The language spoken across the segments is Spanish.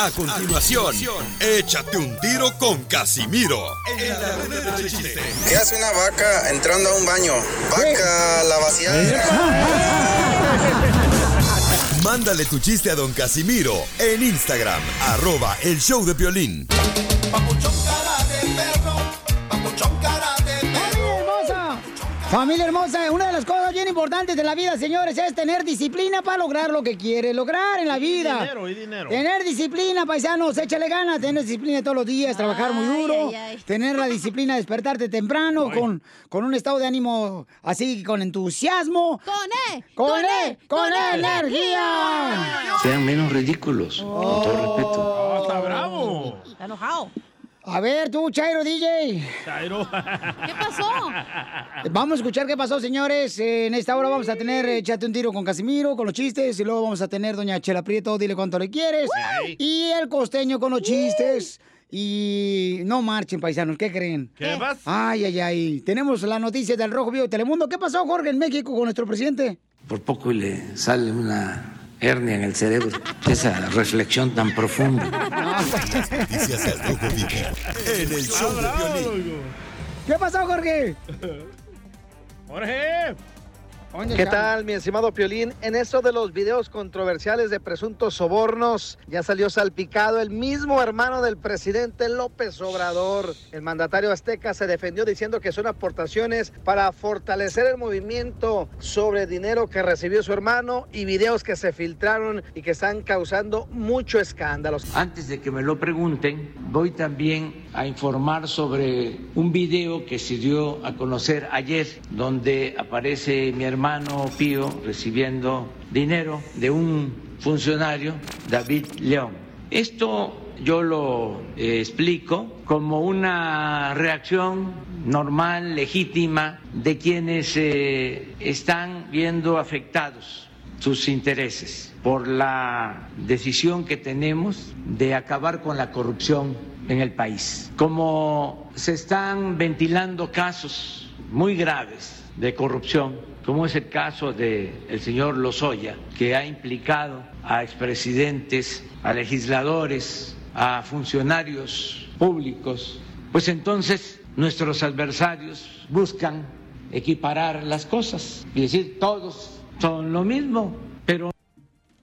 A continuación, échate un tiro con Casimiro. En la ruleta de chiste. ¿Qué hace una vaca entrando a un baño? Vaca, la vacía. Mándale tu chiste a don Casimiro en Instagram, arroba el show de violín. Familia hermosa, una de las cosas bien importantes de la vida, señores, es tener disciplina para lograr lo que quiere lograr en la vida. dinero, y dinero. Tener disciplina, paisanos, échale ganas, tener disciplina todos los días, trabajar muy duro, ay, ay. tener la disciplina de despertarte temprano con, con un estado de ánimo así, con entusiasmo. ¡Con E! ¡Con E! ¡Con E energía! Sean menos ridículos, con todo respeto. Oh, está bravo. Está enojado. A ver, tú, Chairo DJ. Chairo. ¿Qué pasó? Vamos a escuchar qué pasó, señores. Eh, En esta hora vamos a tener eh, Échate un tiro con Casimiro, con los chistes. Y luego vamos a tener Doña Chela Prieto, dile cuánto le quieres. Y el costeño con los chistes. Y no marchen, paisanos, ¿qué creen? ¿Qué pasa? Ay, ay, ay. Tenemos la noticia del Rojo Vivo de Telemundo. ¿Qué pasó, Jorge, en México con nuestro presidente? Por poco y le sale una hernia en el cerebro. Esa reflexión tan profunda. Noticias del Rojo Vivo en el show de violín. ¿Qué pasó, Jorge? Jorge. ¿Dónde ¿Qué tal, mi estimado Piolín? En eso de los videos controversiales de presuntos sobornos, ya salió salpicado el mismo hermano del presidente López Obrador. El mandatario azteca se defendió diciendo que son aportaciones para fortalecer el movimiento sobre dinero que recibió su hermano y videos que se filtraron y que están causando mucho escándalo. Antes de que me lo pregunten, voy también a informar sobre un video que se dio a conocer ayer, donde aparece mi hermano Pío recibiendo dinero de un funcionario, David León. Esto yo lo eh, explico como una reacción normal, legítima, de quienes eh, están viendo afectados sus intereses por la decisión que tenemos de acabar con la corrupción en el país. Como se están ventilando casos muy graves de corrupción, como es el caso del el señor Lozoya, que ha implicado a expresidentes, a legisladores, a funcionarios públicos, pues entonces nuestros adversarios buscan equiparar las cosas y decir todos son lo mismo, pero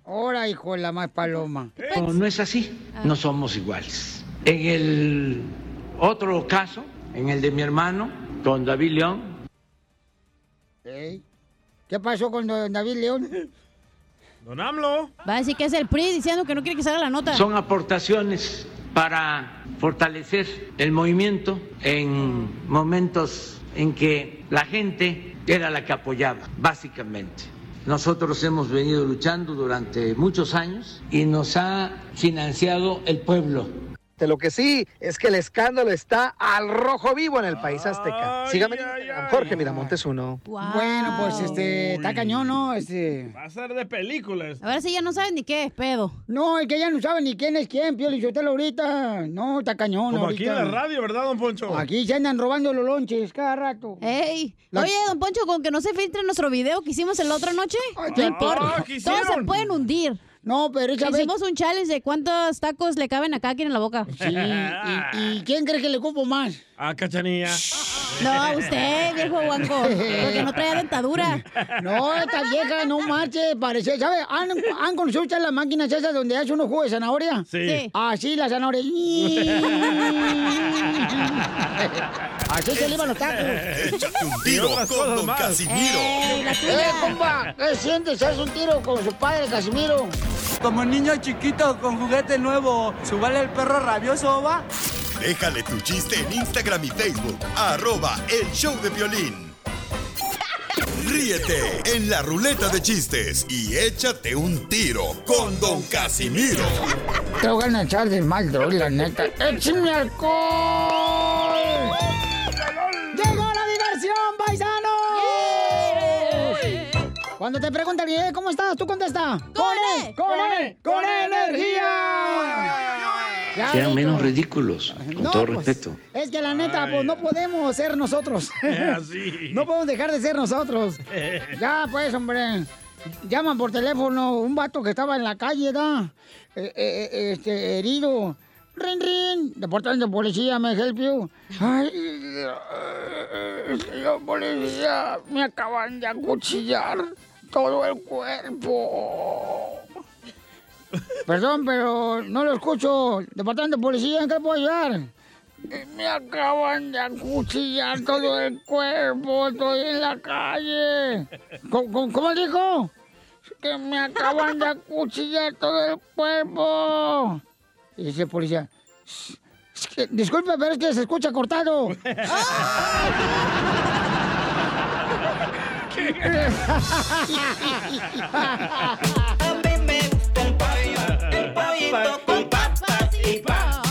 Ahora, hijo de la más paloma. no, no es así, no somos iguales. En el otro caso, en el de mi hermano, con David León. ¿Qué pasó con don David León? Don AMLO. Va a decir que es el PRI diciendo que no quiere que salga la nota. son aportaciones para fortalecer el movimiento en momentos en que la gente era la que apoyaba, básicamente. Nosotros hemos venido luchando durante muchos años y nos ha financiado el pueblo. De lo que sí es que el escándalo está al rojo vivo en el país azteca. Ay, Sígame ay, ay. Jorge Miramontes uno. Wow. Bueno, pues este, está cañón, ¿no? Este. Va a ser de películas. A ver si ya no saben ni qué es pedo. No, es que ya no saben ni quién es quién, Pio Lizotelo ahorita. No, está cañón Como ahorita. aquí en la radio, ¿verdad, don Poncho? Aquí se andan robando los lonches cada rato. ¡Ey! La- Oye, don Poncho, con que no se filtre nuestro video que hicimos el otra noche, Ay, no ¿qué- importa. Ah, ¿qué Todos se pueden hundir. No, pero esa vez... Hicimos un challenge de cuántos tacos le caben a cada quien en la boca. Sí, y, y quién cree que le cupo más? Ah, cachanilla. No, usted, viejo guanco, porque no traía dentadura. No, esta vieja no marche, parece, ¿sabe? ¿Han, han conocido ustedes las máquinas esas donde hace unos jugos de zanahoria? Sí. Sí. Así la zanahoria. Así se le iban los tacos. Échate un tiro con don más. Casimiro. ¡Ey, la ¡Eh, compa! ¿Qué sientes? ¿Haz un tiro con su padre, Casimiro? Como niño chiquito con juguete nuevo, ¿subale el perro rabioso, va? Déjale tu chiste en Instagram y Facebook, arroba el show de violín. Ríete en la ruleta de chistes y échate un tiro con don Casimiro. Te voy a echar de mal, droga, la neta. ¡Échame alcohol! ¡Llegó la diversión, paisanos! Cuando te preguntan, "Eh, ¿cómo estás? ¿Tú contesta? ¡Con E! ¡Con E! ¡Con energía! Ya, Sean menos ridículos, con No, todo pues, respeto. Es que la neta, pues no podemos ser nosotros. Así. No podemos dejar de ser nosotros. Ya, pues, hombre. llaman por teléfono un vato que estaba en la calle, ¿da? Eh, eh, eh, este, herido. Rin, rin, deportante de policía, me help you. Ay, eh, señor policía, me acaban de acuchillar todo el cuerpo. Perdón, pero no lo escucho. Departamento de policía, ¿en qué puedo ayudar? Eh, Me acaban de acuchillar todo el cuerpo, estoy en la calle. ¿Cómo, dijo? Que me acaban de acuchillar todo el cuerpo. Y dice el policía, "S- es que- disculpe, pero es que se escucha cortado. A mí me gusta el pollo, el pollito con papas y pa.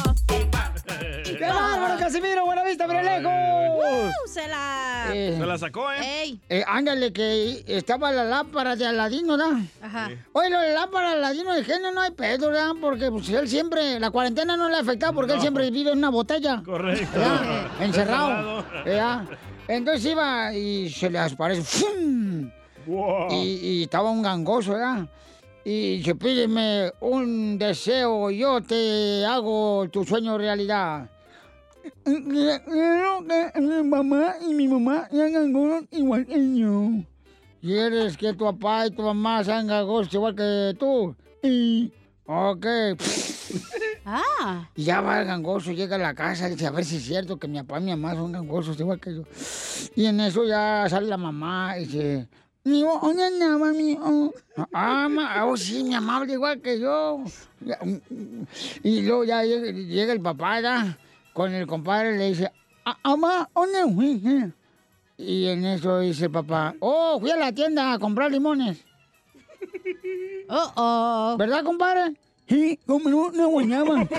¡Qué bárbaro, Casimiro! ¡Buena vista, pero lejos! Se la... Eh, Se la sacó, ¿eh? Ey. Eh, ándale, que estaba la lámpara de Aladino, ¿verdad? Ajá. Oye, lo de la lámpara de Aladino de genio no hay pedo, ¿verdad? Porque pues, él siempre, la cuarentena no le ha afectado porque él siempre vive en una botella. Correcto. ¿verdad? Encerrado. Encerrado. ¿verdad? Entonces iba y se le aparece. ¡fum! Wow. Y, y estaba un gangoso, ¿verdad? Y dice, pídeme un deseo, yo te hago tu sueño realidad. Mi mamá y mi mamá sean gangosos igual que yo. ¿Quieres que tu papá y tu mamá sean gangosos igual que tú? Y... Ok. Ah. Y ya va el gangoso, llega a la casa, dice, a ver si es cierto que mi papá y mi mamá son gangosos igual que yo. Y en eso ya sale la mamá y dice, mi ¿dónde andaba mi? Ah, ma, oh, sí, mi mamá habla igual que yo. Y luego ya llega, llega el papá, ya, con el compadre, le dice, "Ah, mamá, ¿dónde? Y en eso dice el papá, oh, fui a la tienda a comprar limones. Oh, oh. ¿Verdad, compadre? Sí, como no, una guañaba.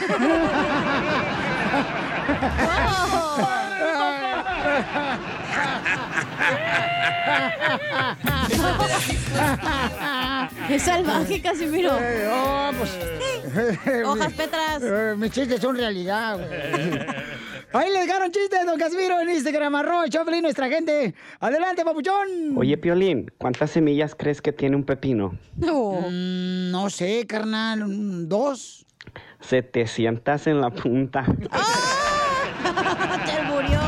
Es salvaje, Casimiro. Eh, oh, pues. Hojas petras. Eh, mis chistes son realidad, güey. Ahí les dejaron chistes, don Casimiro, en Instagram, arroba, Choplin, nuestra gente. Adelante, papuchón. Oye, Piolín, ¿cuántas semillas crees que tiene un pepino? Mm, no sé, carnal, dos. 700 en la punta. Te murió.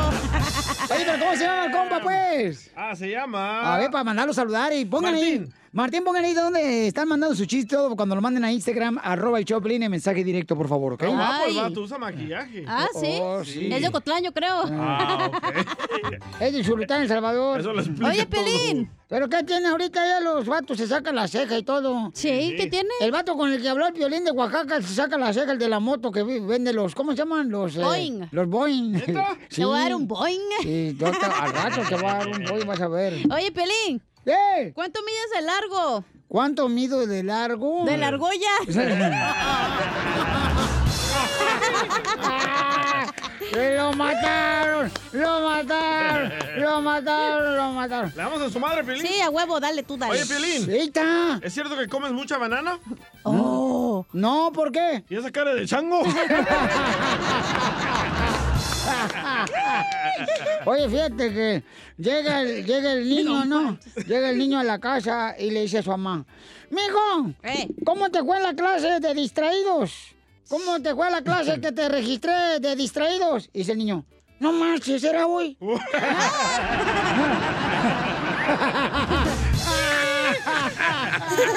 Oye, pero ¿cómo se llama el compa, pues? Ah, se llama. A ver, para mandarlo a saludar y pongan ahí. Martín. Martín, pongan ahí donde están mandando su chiste todo cuando lo manden a Instagram, arroba el Choplin, en mensaje directo, por favor, ¿ok? Está guapo el vato, usa maquillaje. Ah, sí. Oh, sí. Es de Cotlán, yo creo. Ah, ok. Es de Chulután, El Salvador. Eso lo explica Oye, todo. Pelín. ¿Pero qué tiene ahorita ya los vatos? Se sacan la ceja y todo. Sí, ¿qué tiene? El vato con el que habló el violín de Oaxaca se saca la ceja, el de la moto que vende los, ¿cómo se llaman? Los eh, Boing. Los Boeing. Te voy a dar un boing. Sí, yo te- al rato te va a dar un Boeing, vas a ver. Oye, Pelín, ¿Qué? ¿cuánto mides de largo? ¿Cuánto mido de largo? De largolla. ¡Que ¡Lo mataron! ¡Lo mataron! ¡Lo mataron! ¡Lo mataron! ¿Le damos a su madre, Piolín? Sí, a huevo, dale tú, dale. Oye, Piolín, ¡Eita! ¿es cierto que comes mucha banana? Oh. No, ¿por qué? ¿Y esa cara de chango? Oye, fíjate que llega el, llega el niño, ¿no? Llega el niño a la casa y le dice a su mamá, Mijo, Eh. ¿cómo te fue la clase de distraídos? ¿Cómo te fue la clase que te registré de distraídos? Y dice el niño, no marches, era hoy.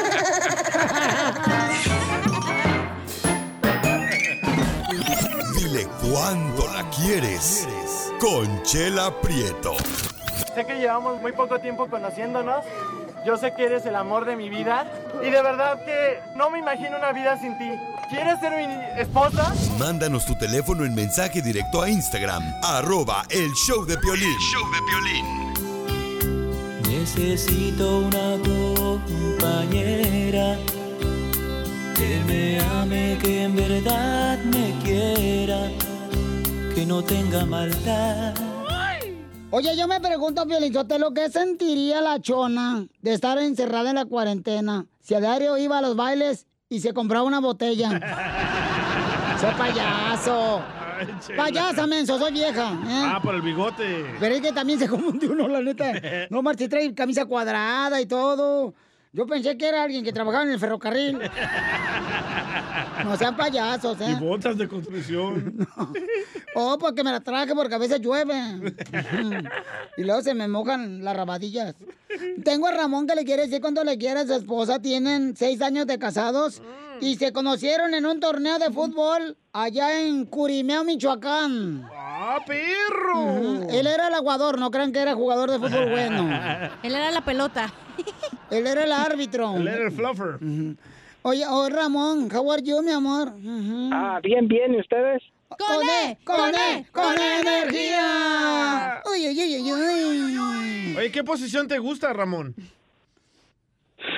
quieres. Conchela Prieto. Sé que llevamos muy poco tiempo conociéndonos. Yo sé que eres el amor de mi vida. Y de verdad que no me imagino una vida sin ti. ¿Quieres ser mi esposa? Mándanos tu teléfono en mensaje directo a Instagram, arroba el show de Piolín. show de Necesito una compañera que me ame, que en verdad me quiera, que no tenga maldad. Oye, yo me pregunto, lo ¿qué sentiría la chona de estar encerrada en la cuarentena si a diario iba a los bailes y se compraba una botella? ¡Soy payaso! Ay. ¡Payasa, menso! Soy vieja. ¿eh? Ah, por el bigote. Pero es que también se confunde uno, la neta. No, Marci trae camisa cuadrada y todo. Yo pensé que era alguien que trabajaba en el ferrocarril. No sean payasos, Y ¿eh? botas de construcción. Oh, porque me la traje porque a veces llueve. Y luego se me mojan las rabadillas. Tengo a Ramón que le quiere decir cuando le quiere a su esposa. Tienen seis años de casados y se conocieron en un torneo de fútbol allá en Curimeo, Michoacán. ¡Ah, perro! Él era el aguador, no crean que era jugador de fútbol bueno. Él era la pelota. Él era el árbitro. Él era el fluffer. Oye, oh Ramón, how are you, mi amor? Ah, bien, bien, ¿y ustedes? ¡Con E! ¡Con E! ¡Con energía! ¡Uy, uy, uy, uy, uy! Oye, ¿qué posición te gusta, Ramón?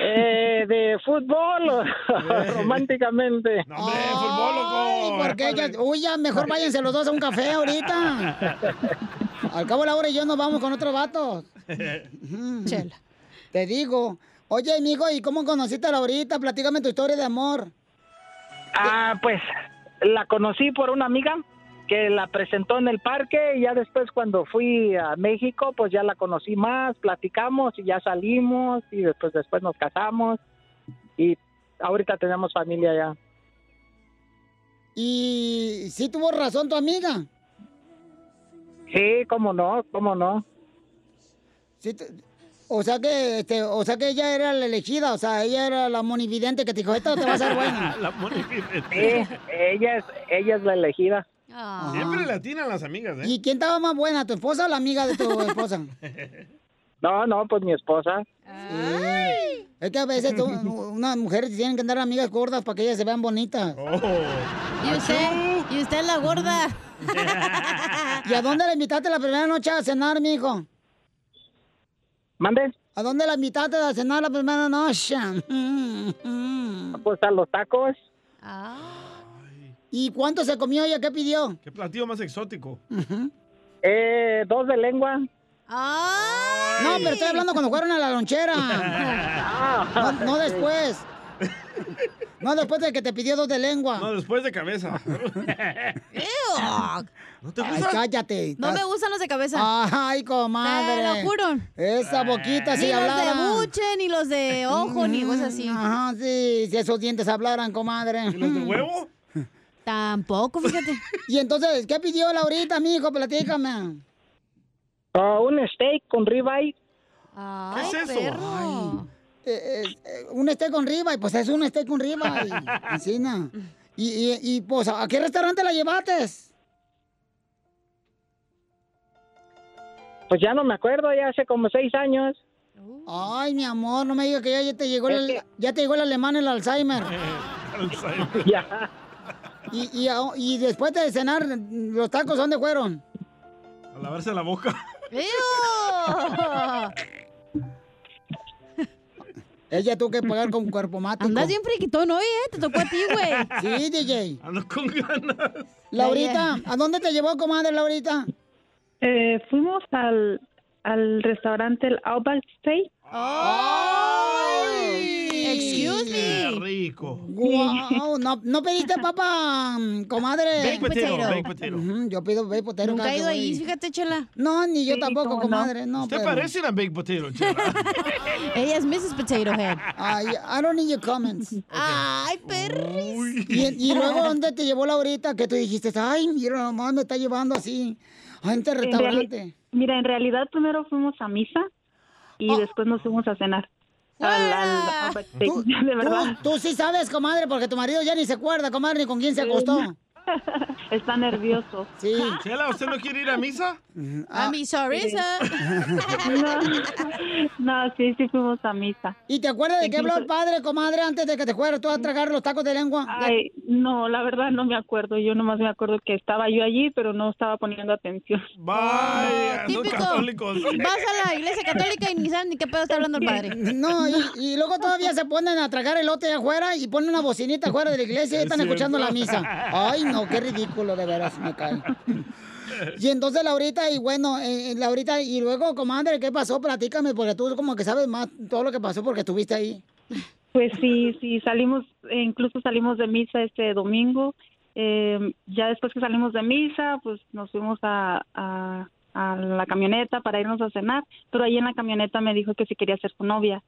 Eh, de fútbol, o románticamente. Ay, ¿por qué ya? Uy, ya, mejor váyanse los dos a un café ahorita. Al cabo de la hora y yo nos vamos con otros vatos. Chela. Te digo. Oye, amigo, ¿y cómo conociste a Laurita? Platícame tu historia de amor. Ah, pues la conocí por una amiga que la presentó en el parque y ya después cuando fui a México, pues ya la conocí más, platicamos y ya salimos y después después nos casamos y ahorita tenemos familia ya. ¿Y sí tuvo razón tu amiga? Sí, cómo no, cómo no. Sí, te- o sea que este, o sea que ella era la elegida, o sea, ella era la monividente que te dijo, esto te va a ser bueno. La monividente. Sí, ella es, ella es la elegida. Siempre le atinan las amigas, ¿eh? ¿Y quién estaba más buena, tu esposa o la amiga de tu esposa? No, no, pues mi esposa. Sí. Es que a veces tú- unas mujeres tienen que andar amigas gordas para que ellas se vean bonitas. Y usted, y usted es la gorda. ¿Y a dónde la invitaste la primera noche a cenar, mijo? ¿Mande? ¿A dónde la invitaste a cenar la primera noche? Pues a los tacos. ¿Y cuánto se comió ella? ¿Qué pidió? ¿Qué platillo más exótico? Eh, dos de lengua. No, pero estoy hablando cuando fueron a la lonchera. No, no después. No después de que te pidió dos de lengua. No, después de cabeza. ¿No te Ay, cállate. No me gustan los de cabeza. Ay, comadre. Te lo juro. Esa boquita, si Ni los de buche, ni los de ojo, ni cosas así. Ajá, sí, si esos dientes hablaran, comadre. ¿Y los de huevo? Tampoco, fíjate. y entonces, ¿qué pidió Laurita, mijo? Platícame. Ah, un steak con ribeye. ¿Qué es eso? perro. Eh, eh, eh, un steak con ribeye, pues es un steak con ribeye. Encina. Y, y, y, pues, ¿a qué restaurante la llevaste? Pues ya no me acuerdo, ya hace como seis años. Ay, mi amor, no me digas que ya, ya te llegó el, ya te llegó el alemán el Alzheimer. ya. Y, y, después de cenar, ¿los tacos dónde fueron? A lavarse la boca. Ella tuvo que pagar con cuerpo mático. Andas bien friquitón hoy, ¿eh? Te tocó a ti, güey. Sí, DJ. Ando con ganas. Laurita, ¿a dónde te llevó, comadre, Laurita? Eh, fuimos al, al restaurante el Outback Steak. Excuse Qué rico. Wow, no, no pediste papa, comadre. Baked potato, baked potato. Ujú, yo pido baked potato. Nunca he ido ahí, fíjate, chela. No, ni yo tampoco, comadre. No, Usted pero- parece una baked potato, chela. Ella es Mrs. Potato Head. Ay, I don't need your comments. Ay, perris. Y, y luego, ¿dónde te llevó Laurita? Que tú dijiste, ay, mira, nomás me está llevando así a este En restaurante. reali- mira, en realidad primero fuimos a misa y Oh. después nos fuimos a cenar. Outback Steak, Tú, de verdad. tú, tú sí sabes, comadre, porque tu marido ya ni se acuerda, comadre, ni con quién se acostó. Está nervioso. Sí. Chela, ¿usted no quiere ir a misa? Ah, A mi soresa. No, no, sí, sí fuimos a misa. ¿Y te acuerdas de qué habló el padre, comadre, antes de que te fueras tú a tragar los tacos de lengua? Ay, no, la verdad no me acuerdo. Yo nomás me acuerdo que estaba yo allí, pero no estaba poniendo atención. Vaya, Típico. católicos. Vas a la iglesia católica y ni sabes ni qué pedo está hablando el padre. No, y, y luego todavía se ponen a tragar elote afuera y ponen una bocinita afuera de la iglesia y Es están escuchando la misa. Ay, no, qué ridículo, de veras, me. Y entonces, Laurita, y bueno, eh, eh, Laurita, y luego, comadre, ¿qué pasó? Platícame, porque tú como que sabes más todo lo que pasó porque estuviste ahí. Pues sí, sí, salimos, eh, incluso salimos de misa este domingo. Eh, ya después que salimos de misa, pues nos fuimos a, a, a la camioneta para irnos a cenar, pero ahí en la camioneta me dijo que si quería ser su novia.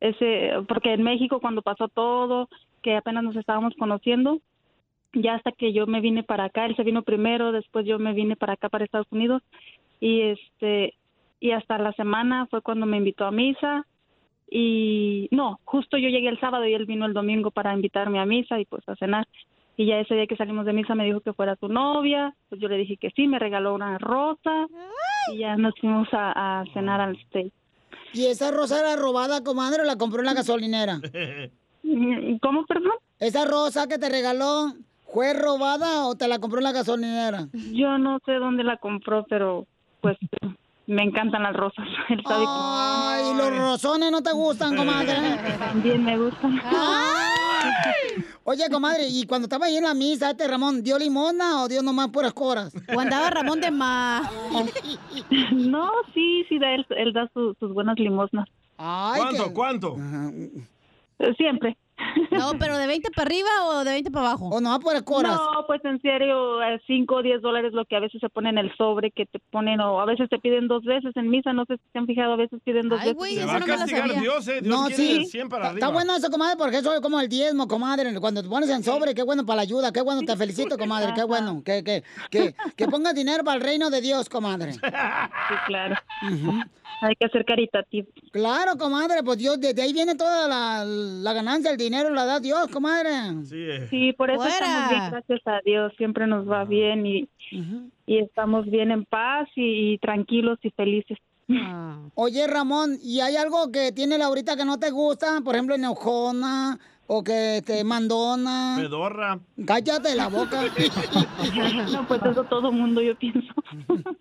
ese, porque en México cuando pasó todo, que apenas nos estábamos conociendo, ya hasta que yo me vine para acá, él se vino primero, después yo me vine para acá, para Estados Unidos, y este, y hasta la semana fue cuando me invitó a misa, y no, justo yo llegué el sábado y él vino el domingo para invitarme a misa y pues a cenar. Y ya ese día que salimos de misa me dijo que fuera su novia, pues yo le dije que sí, me regaló una rosa y ya nos fuimos a, a cenar al steak. ¿Y esa rosa era robada, comadre, o la compró en la gasolinera? ¿Cómo, perdón? ¿Esa rosa que te regaló fue robada o te la compró en la gasolinera? Yo no sé dónde la compró, pero pues me encantan las rosas. Que- Ay, los rosones no te gustan, comadre. También me gustan. Oye, comadre, y cuando estaba ahí en la misa, este Ramón, ¿dio limona o dio nomás puras coras? O andaba Ramón de más. No, sí, sí, da él, él da su- sus buenas limosnas. ¿Cuánto? ¿Cuánto? Siempre. No, pero de 20 para arriba o de 20 para abajo. O no, por coras. No, pues en serio, 5 o 10 dólares lo que a veces se pone en el sobre que te ponen, o a veces te piden dos veces en misa, no sé si se han fijado, a veces piden dos veces. Se va a castigar Dios, ¿eh? Dios No, sí. 100 para Está- Está arriba. bueno eso, comadre, porque eso es como el diezmo, comadre. Cuando te pones en sobre, qué bueno para la ayuda, qué bueno, te felicito, comadre, qué bueno. Que, que, que, que pongas dinero para el reino de Dios, comadre. Sí, claro. Hay que ser caritativo. Claro, comadre, pues Dios, desde ahí viene toda la, la ganancia, el dinero, la da Dios, comadre. Sí, por eso Fuera. estamos bien, gracias a Dios, siempre nos va bien y, y estamos bien en paz y, y tranquilos y felices. Oye, Ramón, ¿y hay algo que tiene Laurita que no te gusta? Por ejemplo, enojona o que te mandona. Pedorra. Cállate la boca. no, pues eso todo mundo, yo pienso.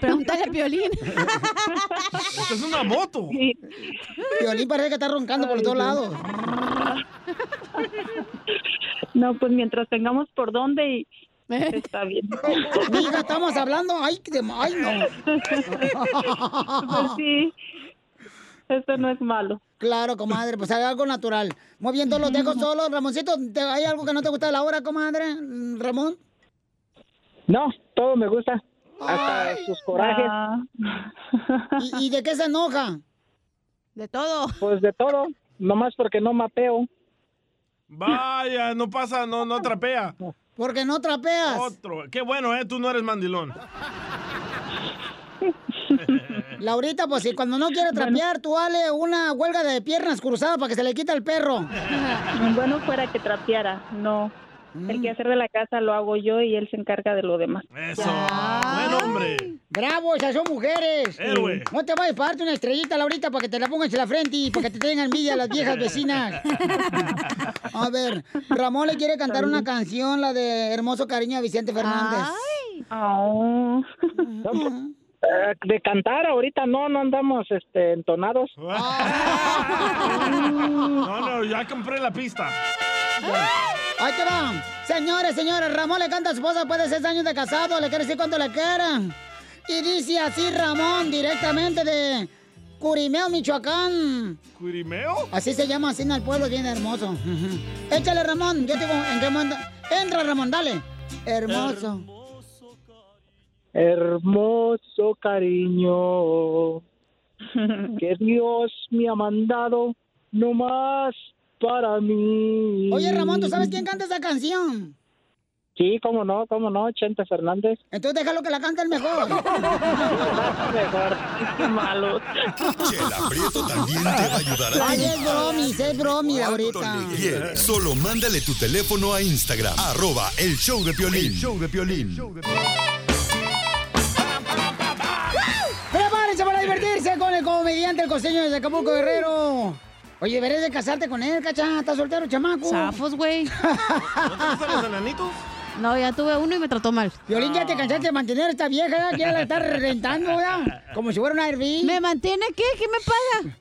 Pregúntale a Piolín. Esto es una moto. Piolín parece que está roncando por todos lados. No, pues mientras tengamos por dónde y está bien. Mija, estamos hablando. Ay, de, ay no. Pues sí, eso no es malo. Claro, comadre, pues hay algo natural. Muy bien, todos los dejo solos. Ramoncito, ¿te- ¿hay algo que no te gusta de la hora, comadre? Mm, Ramón. No, todo me gusta. Hasta sus corajes. ¿Y, y de qué se enoja? De todo. Pues de todo. Nomás porque no mapeo. Vaya, no pasa, no, no trapea. Porque no trapeas. Otro. Qué bueno, ¿eh? Tú no eres mandilón. Laurita, pues si cuando no quiere trapear, tú dale una huelga de piernas cruzadas para que se le quita el perro. Bueno fuera que trapeara, no. El que hacer de la casa lo hago yo y él se encarga de lo demás. Eso. Buen hombre. ¡Bravo! Esas son mujeres. Héroe. No te vayas a darte una estrellita, Laurita, para que te la pongas en la frente y para que te tengan envidia las viejas vecinas. A ver, Ramón le quiere cantar una canción, la de Hermoso Cariño a Vicente Fernández. Oh. Eh, de cantar ahorita no, no andamos este, entonados. No, no, ya compré la pista. Ahí te va. Señores, señores, Ramón le canta a su esposa después de seis años de casado. Le quiere decir cuánto le quieran. Y dice así Ramón, directamente de Curimeo, Michoacán. ¿Curimeo? Así se llama, así en el pueblo, bien hermoso. Échale, Ramón. Yo te digo, ¿en qué momento? Entra, Ramón, dale. Hermoso. Hermoso cariño que Dios me ha mandado no más para mí. Oye, Ramón, ¿tú sabes quién canta esa canción? Sí, cómo no, cómo no, Chente Fernández. Entonces déjalo que la cante el mejor. Mejor. Qué malo. Chela Prieto también te va a ayudar a Ay, ti. es bromis, es bromis ahorita. Bien, solo mándale tu teléfono a Instagram, arroba el show de Piolín. El show de Piolín. Prepárense para divertirse con el comediante, el costeño de Acapulco Guerrero. Oye, deberías de casarte con él, cacha. ¿Estás soltero, chamaco? Zafos, güey. ¿No te gustan los enanitos? No, ya tuve uno y me trató mal. Violín, ya te cansaste de mantener a esta vieja, ya, ya la estás rentando, ya. Como si fuera una Airbnb. ¿Me mantiene qué? ¿Qué me paga?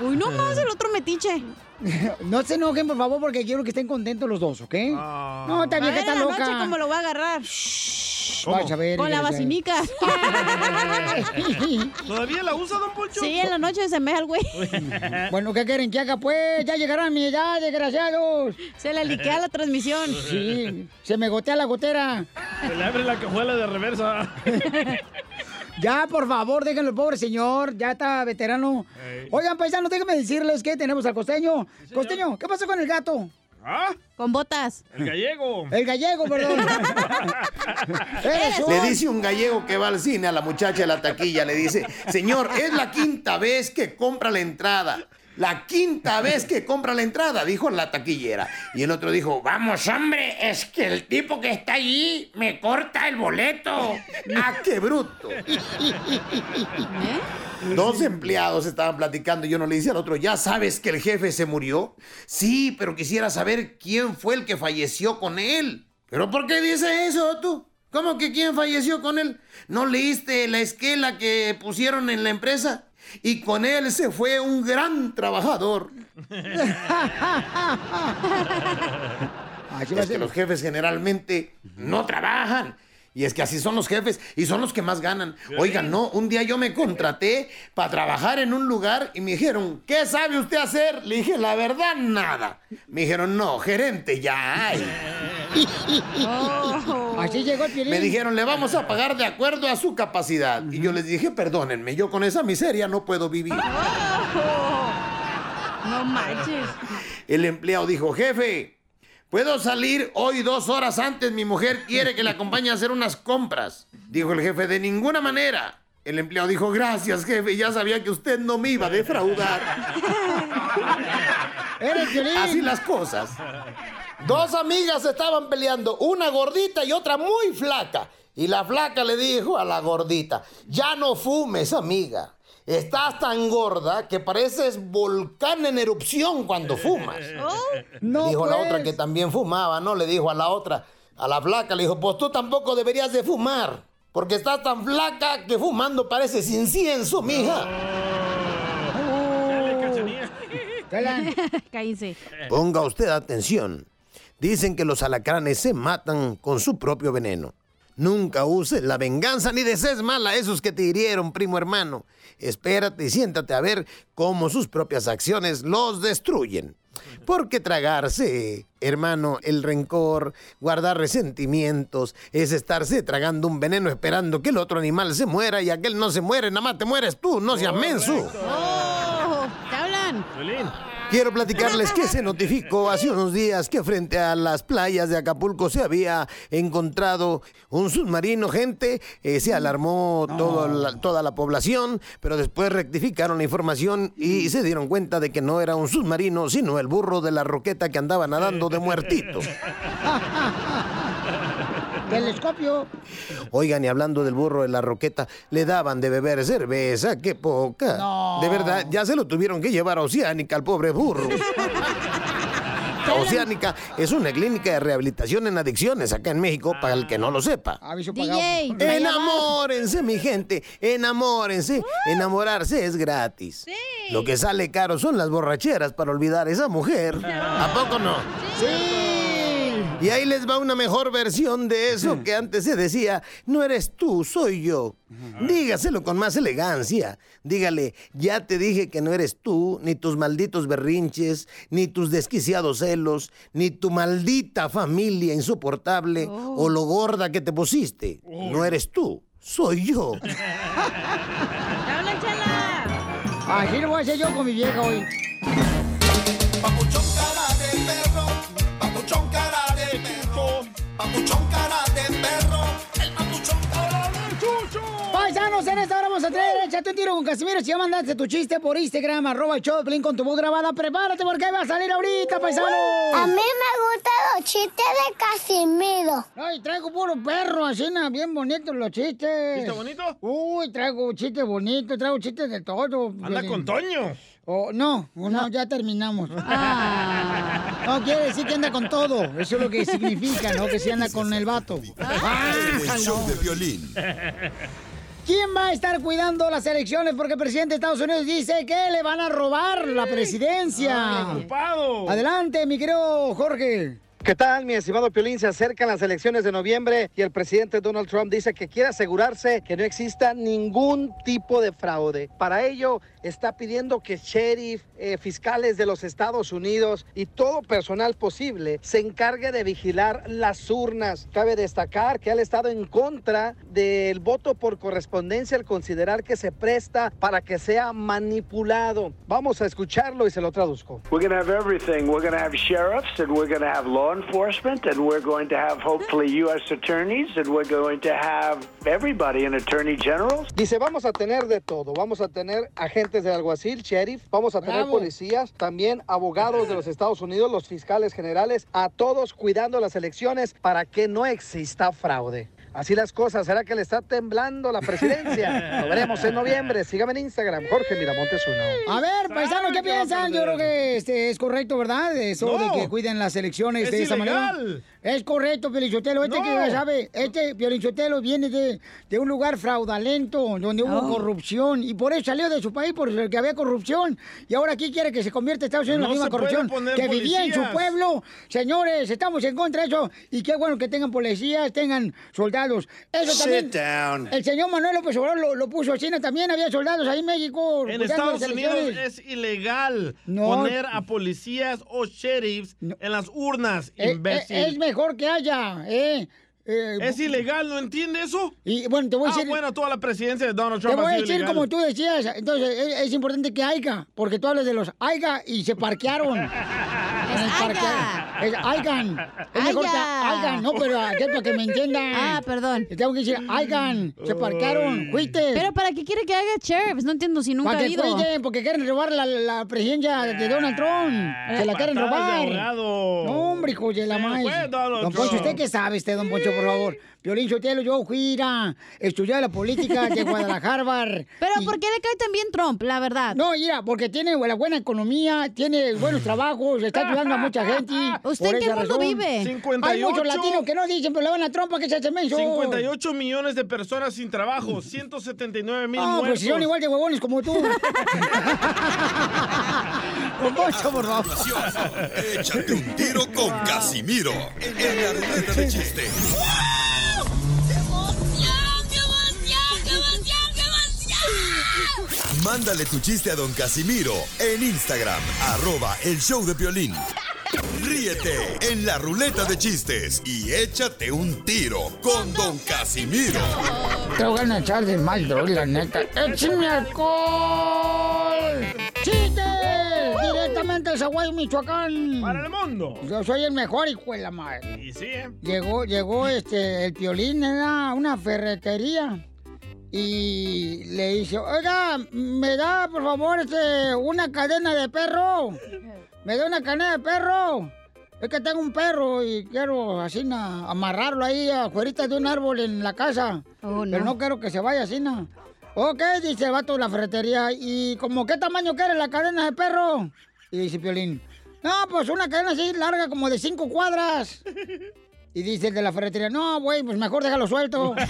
Uy, no más, el otro metiche. No se enojen, por favor, porque quiero que estén contentos los dos, ¿ok? No, esta vieja está en la loca. noche, ¿cómo lo voy a agarrar? Vas a ver. Con la vacinica. ¿Todavía la usa, don Poncho? Sí, en la noche se me da el güey. Bueno, ¿qué quieren que haga? Pues ya llegarán a mi edad, desgraciados. Se le liquea la transmisión. Sí, se me gotea la gotera. Se le abre la cajuela de reversa. Ya, por favor, déjenlo, pobre señor. Ya está veterano. Ey. Oigan, paisanos, déjenme decirles que tenemos al costeño. Costeño, ¿qué pasó con el gato? ¿Ah? Con botas. El gallego. El gallego, perdón. Le dice un gallego que va al cine a la muchacha de la taquilla, le dice, señor, es la quinta vez que compra la entrada. La quinta vez que compra la entrada, dijo la taquillera. Y el otro dijo, vamos hombre, es que el tipo que está allí me corta el boleto. ¡Ah, qué bruto! Dos empleados estaban platicando y uno le dice al otro, ¿ya sabes que el jefe se murió? Sí, pero quisiera saber quién fue el que falleció con él. ¿Pero por qué dice eso tú? ¿Cómo que quién falleció con él? ¿No leíste la esquela que pusieron en la empresa? Y con él se fue un gran trabajador. es que los jefes generalmente no trabajan. Y es que así son los jefes y son los que más ganan. Oigan, no, un día yo me contraté para trabajar en un lugar y me dijeron, ¿qué sabe usted hacer? Le dije, la verdad, nada. Me dijeron, no, gerente ya hay. Así llegó el. Me dijeron, le vamos a pagar de acuerdo a su capacidad. Y yo les dije, perdónenme, yo con esa miseria no puedo vivir. No manches. El empleado dijo, jefe, ¿puedo salir hoy dos horas antes? Mi mujer quiere que le acompañe a hacer unas compras. Dijo el jefe, de ninguna manera. El empleado dijo, gracias, jefe, ya sabía que usted no me iba a defraudar. Eres. Así las cosas. Dos amigas estaban peleando, una gordita y otra muy flaca. Y la flaca le dijo a la gordita, ya no fumes, amiga. Estás tan gorda que pareces volcán en erupción cuando fumas. No, dijo la pues. otra que también fumaba, ¿no? Le dijo a la otra, a la flaca, le dijo, pues tú tampoco deberías de fumar. Porque estás tan flaca que fumando pareces incienso, mija. Cállense. Ponga usted atención. Dicen que los alacranes se matan con su propio veneno. Nunca uses la venganza ni desees mal a esos que te hirieron, primo hermano. Espérate y siéntate a ver cómo sus propias acciones los destruyen. Porque tragarse, hermano, el rencor, guardar resentimientos, es estarse tragando un veneno esperando que el otro animal se muera y aquel no se muere, nada más te mueres tú, no seas menso. ¡Oh! ¿Te hablan? Quiero platicarles que se notificó hace unos días que frente a las playas de Acapulco se había encontrado un submarino, gente. eh, se alarmó todo la- toda la población, pero después rectificaron la información y se dieron cuenta de que no era un submarino, sino el burro de la roqueta que andaba nadando de muertito. Telescopio. Oigan, y hablando del burro de la roqueta, le daban de beber cerveza, qué poca. No. De verdad, ya se lo tuvieron que llevar a Oceánica al pobre burro. Oceánica es una clínica de rehabilitación en adicciones acá en México, para el que no lo sepa. Aviso DJ, pagado. Enamórense, mi gente, enamórense. Enamorarse es gratis. Lo que sale caro son las borracheras para olvidar a esa mujer. ¿A poco no? Sí. Y ahí les va una mejor versión de eso que antes se decía, no eres tú, soy yo. Dígaselo con más elegancia. Dígale, ya te dije que no eres tú, ni tus malditos berrinches, ni tus desquiciados celos, ni tu maldita familia insoportable o lo gorda que te pusiste. No eres tú, soy yo. Así lo voy a hacer yo con mi vieja hoy. Papuchón cara de perro, papuchón cara de perro, el papuchón cara de chucho. Paisanos, en esta hora vamos a traer Échate un tiro con Casimiro. Si ya mandaste tu chiste por Instagram, arroba el con tu voz grabada, prepárate porque va a salir ahorita, paisano. A mí me gustan los chistes de Casimiro. Ay, traigo puro perro, así, na, bien bonitos los chistes. ¿Chiste bonito? Uy, traigo chistes bonitos, traigo chistes de todo. Anda con Toño. Oh, no, no, ya terminamos. No, quiere decir que anda con todo. Eso es lo que significa, ¿no? Que se anda con el vato. Ah, El show no. de violín. ¿Quién va a estar cuidando las elecciones? Porque el presidente de Estados Unidos dice que le van a robar la presidencia. Ay, ocupado. Adelante, mi querido Jorge. ¿Qué tal, mi estimado Piolín? Se acercan las elecciones de noviembre y el presidente Donald Trump dice que quiere asegurarse que no exista ningún tipo de fraude. Para ello, está pidiendo que sheriff, eh, fiscales de los Estados Unidos y todo personal posible se encargue de vigilar las urnas. Cabe destacar que ha estado en contra del voto por correspondencia al considerar que se presta para que sea manipulado. Vamos a escucharlo y se lo traduzco. We're to have everything. We're to have sheriffs and we're to have law enforcement and we're going to have hopefully U.S. attorneys and we're going to have everybody and attorney generals. Dice, vamos a tener de todo. Vamos a tener agentes de alguacil, sheriff, vamos a tener Bravo. policías, también abogados de los Estados Unidos, los fiscales generales, a todos cuidando las elecciones para que no exista fraude. Así las cosas, ¿será que le está temblando la presidencia? Lo veremos en noviembre. Sígame en Instagram, Jorge Miramontes uno. A ver, paisanos, ¿qué piensan? Yo creo que este, es correcto, ¿verdad? Eso No. de que cuiden las elecciones Es de esa manera. Es correcto, Piolichotelo. Este No. que ya sabe, este Piolichotelo viene de, de un lugar fraudulento, donde hubo No. corrupción. Y por eso salió de su país, porque había corrupción. Y ahora aquí quiere que se convierta Estados Unidos en la misma corrupción que vivía en su pueblo. Señores, estamos en contra de eso. Y qué bueno que tengan policías, tengan soldados. Eso Sit también. down. El señor Manuel López Obrador lo, lo puso así. También había soldados ahí en México. En Estados Unidos es ilegal No. poner a policías o sheriffs en las urnas, Eh, imbécil. eh, es mejor que haya, ¿eh? Eh, Es ilegal, ¿no entiende eso? Y bueno, te voy a ah, decir. bueno, toda la presidencia de Donald Te Trump voy ha a decir ilegal. como tú decías, entonces es, es importante que haya, porque tú hablas de los haiga y se parquearon. En el parquear- Es haigan. Es mejor que Haya. haigan, no, pero para que me entiendan. Ah, perdón. Tengo que decir haigan, se parquearon, fuiste. Pero ¿para qué quiere que haga sheriffs? No entiendo si nunca Para ha que ido. cuiden, porque quieren robar la, la presidencia de Donald Trump. Se la quieren robar. No, hombre, hijo de la Donald Don Poncho. ¿usted qué sabe, usted, don Poncho, por favor? Violín Sotelo, yo fui a estudiar la política de Guadalajara. Pero ¿por qué le cae también Trump, la verdad? No, mira, porque tiene la buena economía, tiene buenos trabajos, está ayudando a mucha gente. ¿Usted en qué mundo razón. vive? 58. Hay muchos latinos que no dicen, pero le van a Trump que se hace menso. 58 millones de personas sin trabajo, 179 mil No, muertos. pues si son igual de huevones como tú. Don Poncho, por favor. Échate un tiro con Casimiro en la ruleta de chiste. Mándale tu chiste a don Casimiro en Instagram, arroba el show de violín. Ríete en la ruleta de chistes y échate un tiro con don Casimiro. Te voy a echar de mal, droga, la neta. ¡Échame alcohol! ¡Chiste! De Zaguay, Michoacán. Para el mundo. Yo soy el mejor, hijo de la madre. Y sí, ¿eh? Llegó, llegó este, el piolín a una ferretería. Y le dice, oiga, ¿me da, por favor, este, una cadena de perro? ¿Me da una cadena de perro? Es que tengo un perro y quiero así na, amarrarlo ahí afuera de un árbol en la casa. Pero no quiero que se vaya así, na. Ok, dice el vato de la ferretería. ¿Y como qué tamaño quiere la cadena de perro? Y dice Piolín, no, pues una cadena así larga como de cinco cuadras. Y dice el de la ferretería, no, güey, pues mejor déjalo suelto.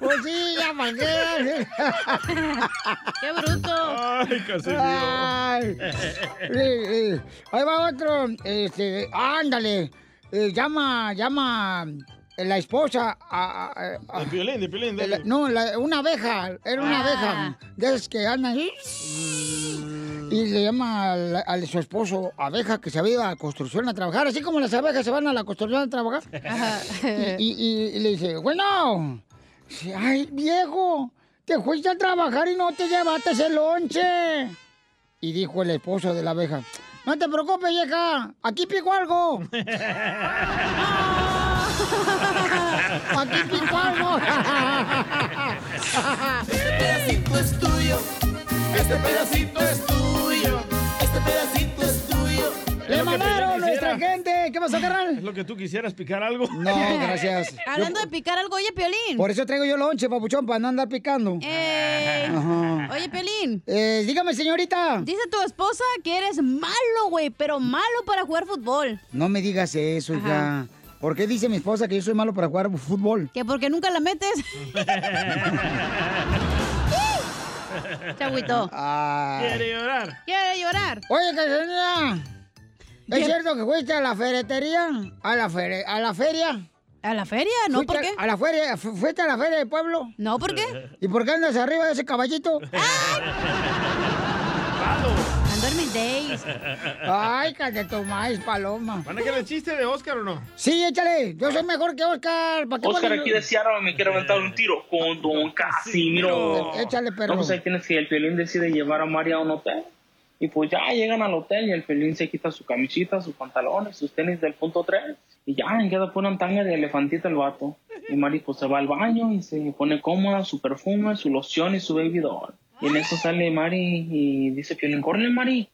Pues sí, ya mangué. ¡Qué bruto! Ay, Casimiro. Ay. Sí, sí. Ahí va otro. Este, ándale. Eh, llama, llama la esposa a, a- a- De Piolín, de Piolín. de la- dale. no, la- una abeja, era una Ah. abeja, de esas que andan ahí. Y le llama a, su esposo abeja que se había ido a la construcción a trabajar, así como las abejas se van a la construcción a trabajar. Y, y- y le dice, bueno, dice, ay, viejo, te fuiste a trabajar y no te llevaste el lonche. Y dijo el esposo de la abeja, no te preocupes, vieja, aquí pico algo. Aquí pico algo. Este pedacito es tuyo. Este pedacito es tuyo. Este pedacito es tuyo. ¡Le lo que mandaron Piolín nuestra gente! ¿Qué pasó, ¿Es carnal? lo que tú quisieras picar algo? No, gracias. Hablando de picar algo, oye, Piolín. Por eso traigo yo lonche, papuchón, para no andar picando. Eh, Ajá. Oye, Piolín. Eh, dígame, señorita. Dice tu esposa que eres malo, güey, pero malo para jugar fútbol. No me digas eso, hija. ¿Por qué dice mi esposa que yo soy malo para jugar fútbol? Que porque nunca la metes. Se agüitó. Quiere llorar. Quiere llorar. Oye, Cachanilla, ¿es ¿Qué? cierto que fuiste a la ferretería? ¿A la, fere- a la feria? ¿A la feria? No, ¿Fuiste ¿por qué? ¿A la feria? fu- ¿Fuiste a la feria del pueblo? No, ¿por qué? ¿Y por qué andas arriba de ese caballito? En mis days. Ay, cállate tu maíz, paloma. ¿Van a querer el chiste de Oscar o no? Sí, échale. Yo soy mejor que Oscar. ¿Para qué Oscar aquí de Seattle me quiere aventar un tiro con Don Casimiro. Échale, perro. No, pues ahí tienes que el Piolín decide llevar a María a un hotel. Y pues ya llegan al hotel y el Piolín se quita su camisita, sus pantalones, sus tenis del punto 3. Y ya queda pone un tanga de elefantito el vato. Y Mari pues se va al baño y se pone cómoda, su perfume, su loción y su baby doll. Y en eso sale Mari y dice Piolín, córrele Mari,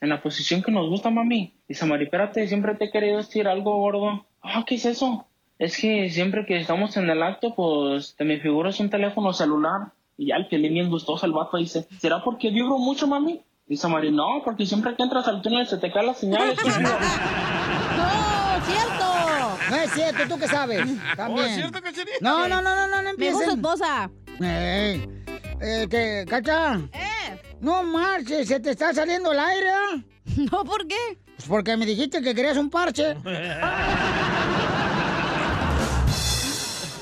en la posición que nos gusta mami. Dice Mari, espérate, siempre te he querido decir algo gordo. Ah, ¿qué es eso? Es que siempre que estamos en el acto, pues te me figuras un teléfono celular. Y ya el Piolín bien gustoso, el vato dice, ¿será porque vibro mucho, mami? Dice Mari, no, porque siempre que entras al túnel se te caen las señales. ¡No, cierto! No es cierto, ¿tú qué sabes? También. Oh, ¿es cierto, Cachanilla? No, no, no, no, no, no Me gusta su esposa. Ey, eh, que, Cacha. ¿Eh? No marches, se te está saliendo el aire, ¿ah? No, ¿por qué? Pues porque me dijiste que querías un parche.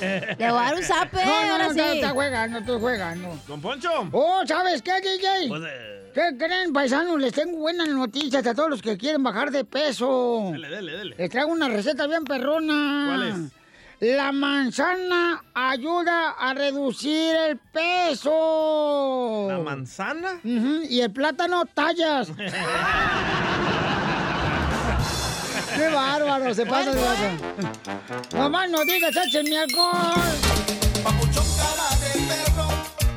Le voy a dar un zape, No, no, ahora no, sí. está, está jugando, estoy jugando. Don Poncho. Oh, ¿sabes qué, DJ? Pues, eh, ¿Qué creen, paisanos? Les tengo buenas noticias a todos los que quieren bajar de peso. Dele, dele, dele. Les traigo una receta bien perrona. ¿Cuál La manzana ayuda a reducir el peso. ¿La manzana? Y el plátano tallas. ¡Qué bárbaro! Se pasa de vaca. Mamá, no digas, mi alcohol.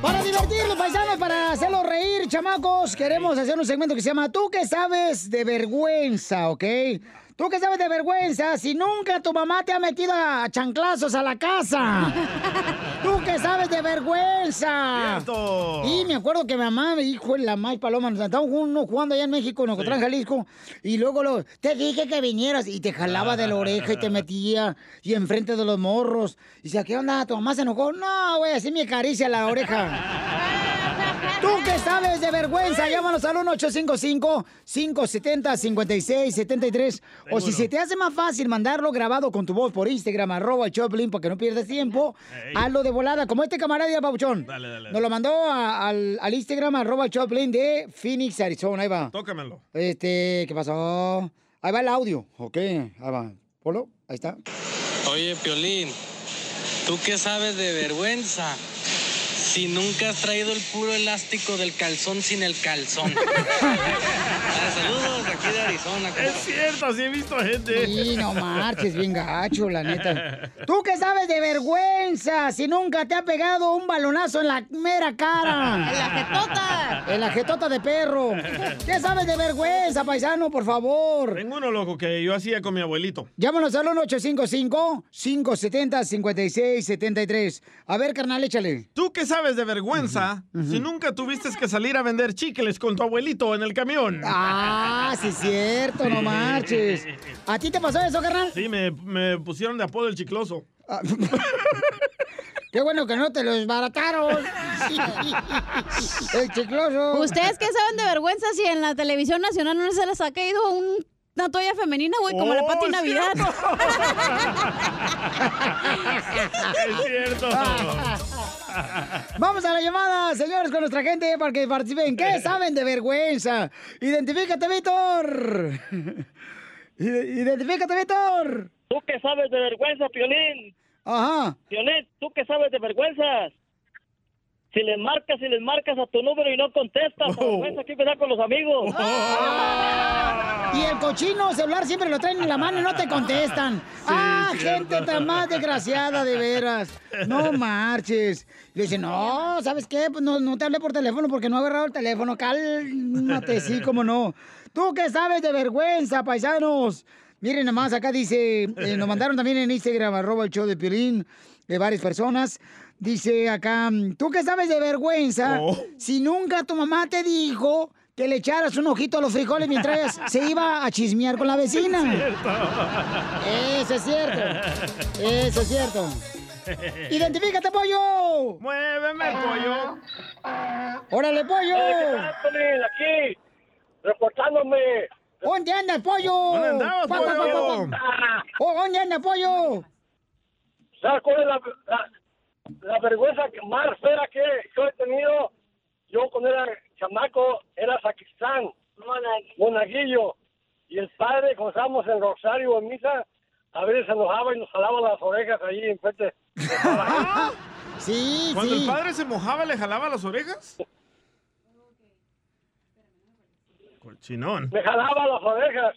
Para divertirlos, paisanos, para hacerlos reír, chamacos, queremos hacer un segmento que se llama Tú que sabes de vergüenza, ¿ok? Tú que sabes de vergüenza si nunca tu mamá te ha metido a chanclazos a la casa. Tú que sabes de vergüenza. Cierto. Y me acuerdo que mi mamá me dijo en la más paloma, nos estábamos uno jugando allá en México, en Ocotlán, Jalisco, y luego lo, te dije que vinieras, y te jalaba de la oreja y te metía, y enfrente de los morros. Y decía, ¿qué onda? ¿Tu mamá se enojó? No, güey, así me acaricia la oreja. Tú que sabes de vergüenza, llámanos al 1-855-570-5673. O si se te hace más fácil mandarlo grabado con tu voz por Instagram, arroba el Choplin, para que no pierdas tiempo, Ey. hazlo de volada, como este camarada, Pabuchón. Dale, dale. Nos lo mandó a- al, al Instagram, arroba el Choplin de Phoenix, Arizona. Ahí va. Tócamelo. Este, ¿qué pasó? Ahí va el audio, ok, ahí va. Polo, ahí está. Oye, Piolín, ¿tú qué sabes de vergüenza? Si nunca has traído el puro elástico del calzón sin el calzón. Ah, Saludos aquí de Arizona. Es cierto, sí he visto gente. Sí, no marches, bien gacho, la neta. ¿Tú qué sabes de vergüenza si nunca te ha pegado un balonazo en la mera cara? En la jetota. En la jetota de perro. ¿Qué sabes de vergüenza, paisano, por favor? Tengo uno loco que yo hacía con mi abuelito. Llámanos al 1-855-570-5673. A ver, carnal, échale. ¿Tú qué sabes de vergüenza si nunca tuviste que salir a vender chicles con tu abuelito en el camión? Ah, sí es cierto, no marches. ¿A ti te pasó eso, carnal? Sí, me, me pusieron de apodo el chicloso. Qué bueno que no te lo desbarataron. El chicloso. ¿Ustedes qué saben de vergüenza si en la televisión nacional no se les ha caído un- una toalla femenina, güey, como la Oh, Pati es Navidad? es cierto. Vamos a la llamada, señores, con nuestra gente para que participen. ¿Qué saben de vergüenza? Identifícate, Víctor. Ide- Identifícate, Víctor. ¿Tú qué sabes de vergüenza, Piolín? Ajá. Piolín, ¿tú qué sabes de vergüenzas? Si les marcas y les marcas a tu número y no contestas, Oh. vergüenza, ¿qué pasa con los amigos? Y el cochino celular siempre lo traen en la mano y no te contestan. ah, gente tan más desgraciada, de veras. No marches. Le dicen, no, ¿sabes qué? Pues no, no te hablé por teléfono porque no he agarrado el teléfono. Cálmate, sí, cómo no. ¿Tú qué sabes de vergüenza, paisanos? Miren nomás, acá dice, eh, nos mandaron también en Instagram, arroba el show de Piolín, de varias personas. Dice acá, ¿tú qué sabes de vergüenza si nunca tu mamá te dijo que le echaras un ojito a los frijoles mientras se iba a chismear con la vecina? Eso es cierto. Eso es cierto. ¡Identifícate, pollo! ¡Muéveme, pollo! ¡Órale, pollo! aquí, reportándome. ¿Dónde andas, pollo? ¿Dónde andabas, Pa, pollo? pa, pa. Oh, ¿Dónde anda, pollo? ¿Sabes cuál es la, la, la vergüenza que más fea que yo he tenido? Yo cuando era chamaco era sacristán, monaguillo. Y el padre, cuando estábamos en Rosario en misa, a veces se enojaba y nos jalaba las orejas ahí enfrente. Sí, Cuando sí. el padre se mojaba, ¿le jalaba las orejas? Cochinón. Me jalaba las orejas.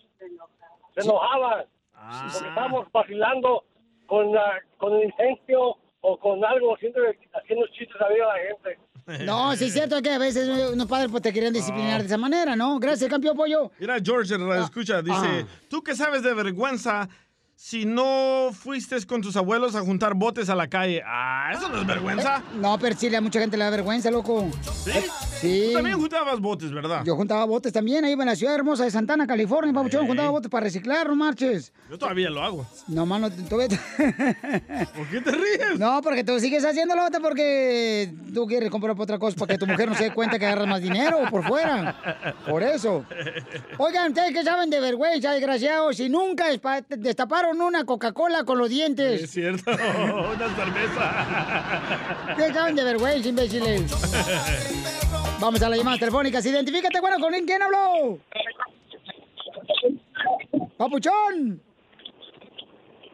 Se enojaba. Porque estábamos vacilando con, la- con el ingenio o con algo, siempre haciendo chistes a la gente. No, sí es cierto que a veces unos padres pues, te querían disciplinar de esa manera, ¿no? Gracias, campeón pollo. Mira, George, en radio escucha, dice, ah. ¿tú qué sabes de vergüenza si no fuiste con tus abuelos a juntar botes a la calle? Ah, eso no es vergüenza. No, pero sí, a mucha gente le da vergüenza, loco. ¿Sí? Sí. Tú también juntabas botes, ¿verdad? Yo juntaba botes también, ahí en la ciudad hermosa de Santana, California, papuchón, juntaba botes para reciclar, no marches. Yo todavía lo hago. No, mano, tú ¿Por qué te ríes? No, porque tú sigues haciéndolo bote porque tú quieres comprar otra cosa para que tu mujer no se dé cuenta que agarras más dinero por fuera. Por eso. Oigan, ¿ustedes qué saben de vergüenza, desgraciados? Si nunca espa- una Coca-Cola con los dientes. Es cierto, una cerveza. ¿Qué saben de vergüenza, imbéciles? Vamos a las llamadas telefónicas. Identifícate, bueno, ¿con quién habló? ¡Papuchón!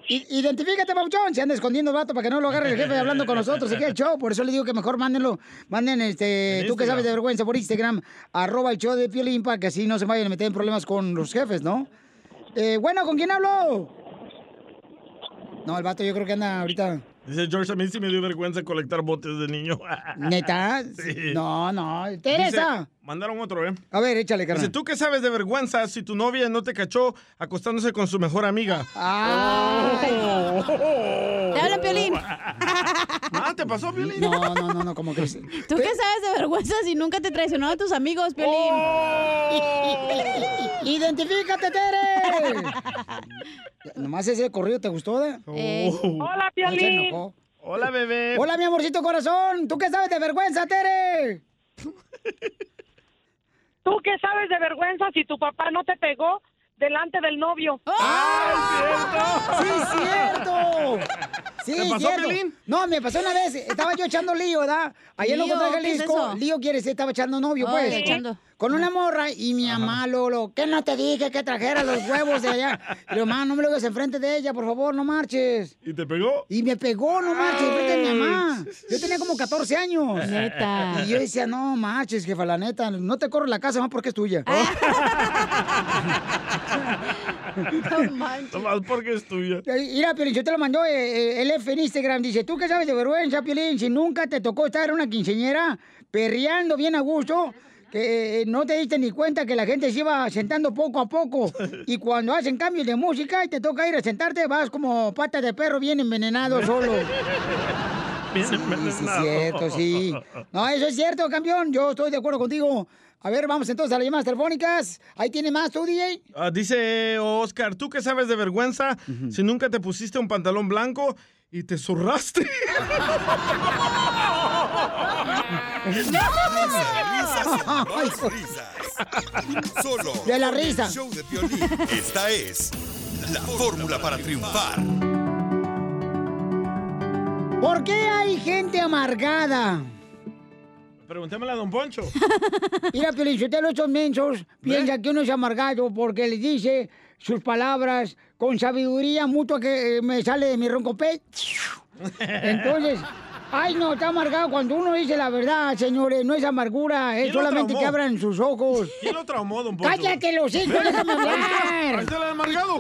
Identifícate, Papuchón. Se anda escondiendo el vato para que no lo agarre el jefe hablando con nosotros. Aquí el show. Por eso le digo que mejor mándenlo. Manden, este, tú que sabes de vergüenza por Instagram, arroba el show de Piolín para que así no se vayan a meter en problemas con los jefes, ¿no? Eh, bueno, ¿con quién hablo? No, el vato yo creo que anda ahorita. Dice George, a mí sí me dio vergüenza colectar botes de niño. ¿Neta? Sí. No, no. Teresa. Mandaron otro, ¿eh? A ver, échale, carnal. Dice, ¿tú qué sabes de vergüenza si tu novia no te cachó acostándose con su mejor amiga? ¡Ay! Te hablan, Piolín. Ah, ¿te pasó, Piolín? No, no, no, no, como que... ¿Tú qué sabes de vergüenza si nunca te traicionaron tus amigos, Piolín? ¡Identifícate, Tere! Nomás ese corrido te gustó, ¿eh? Eh. Hola, Piolín. Hola, bebé. Hola, mi amorcito corazón. ¿Tú qué sabes de vergüenza, Tere? ¿Tú qué sabes de vergüenza si tu papá no te pegó delante del novio? ¡Sí, cierto! Sí, ¿Te pasó, cierto. Piolín? No, me pasó una vez. Estaba yo echando lío, ¿verdad? Ayer lo ¿Lío? encontré en ¿Qué es Jalisco. eso? lío quiere decir, estaba echando novio, Oh, pues. echando. Con una morra y mi mamá, Lolo, ¿qué no te dije que trajera los huevos de allá? Y yo, mamá, no me lo hagas enfrente de ella, por favor, no marches. ¿Y te pegó? Y me pegó, no marches, enfrente de mi mamá. Yo tenía como 14 años. Neta. Y yo decía, no marches, jefa, la neta, no te corro la casa más porque es tuya. Nomás porque es tuya. Mira, Piolín, yo te lo mandó eh, eh, el F en Instagram. Dice, ¿tú qué sabes de vergüenza, Piolín? Si nunca te tocó estar en una quinceñera perreando bien a gusto, que no te diste ni cuenta que la gente se iba sentando poco a poco. Y cuando hacen cambios de música y te toca ir a sentarte, vas como pata de perro bien envenenado solo. Bien Sí, sí, es envenenado. cierto, sí. No, eso es cierto, campeón. Yo estoy de acuerdo contigo. A ver, vamos entonces a las llamadas telefónicas. Ahí tiene más tú, DJ. Ah, dice Oscar, ¿tú qué sabes de vergüenza si nunca te pusiste un pantalón blanco y te zurraste? Risas y más risas. Solo De la con el risa. show de Piolín. Esta es la fórmula para triunfar. ¿Por qué hay gente amargada? Preguntémosle a Don Poncho. Mira, Pelichotelo, estos mensos piensan que uno es amargado porque le dice sus palabras con sabiduría mutua que eh, me sale de mi ronco pecho. Entonces, ay, no, está amargado cuando uno dice la verdad, señores. No es amargura, es ¿Quién lo solamente que abran sus ojos. ¿Quién lo traumó, Don Poncho? ¡Cállate los hijos! ¡Déjame Ahí hablar! está el amargado.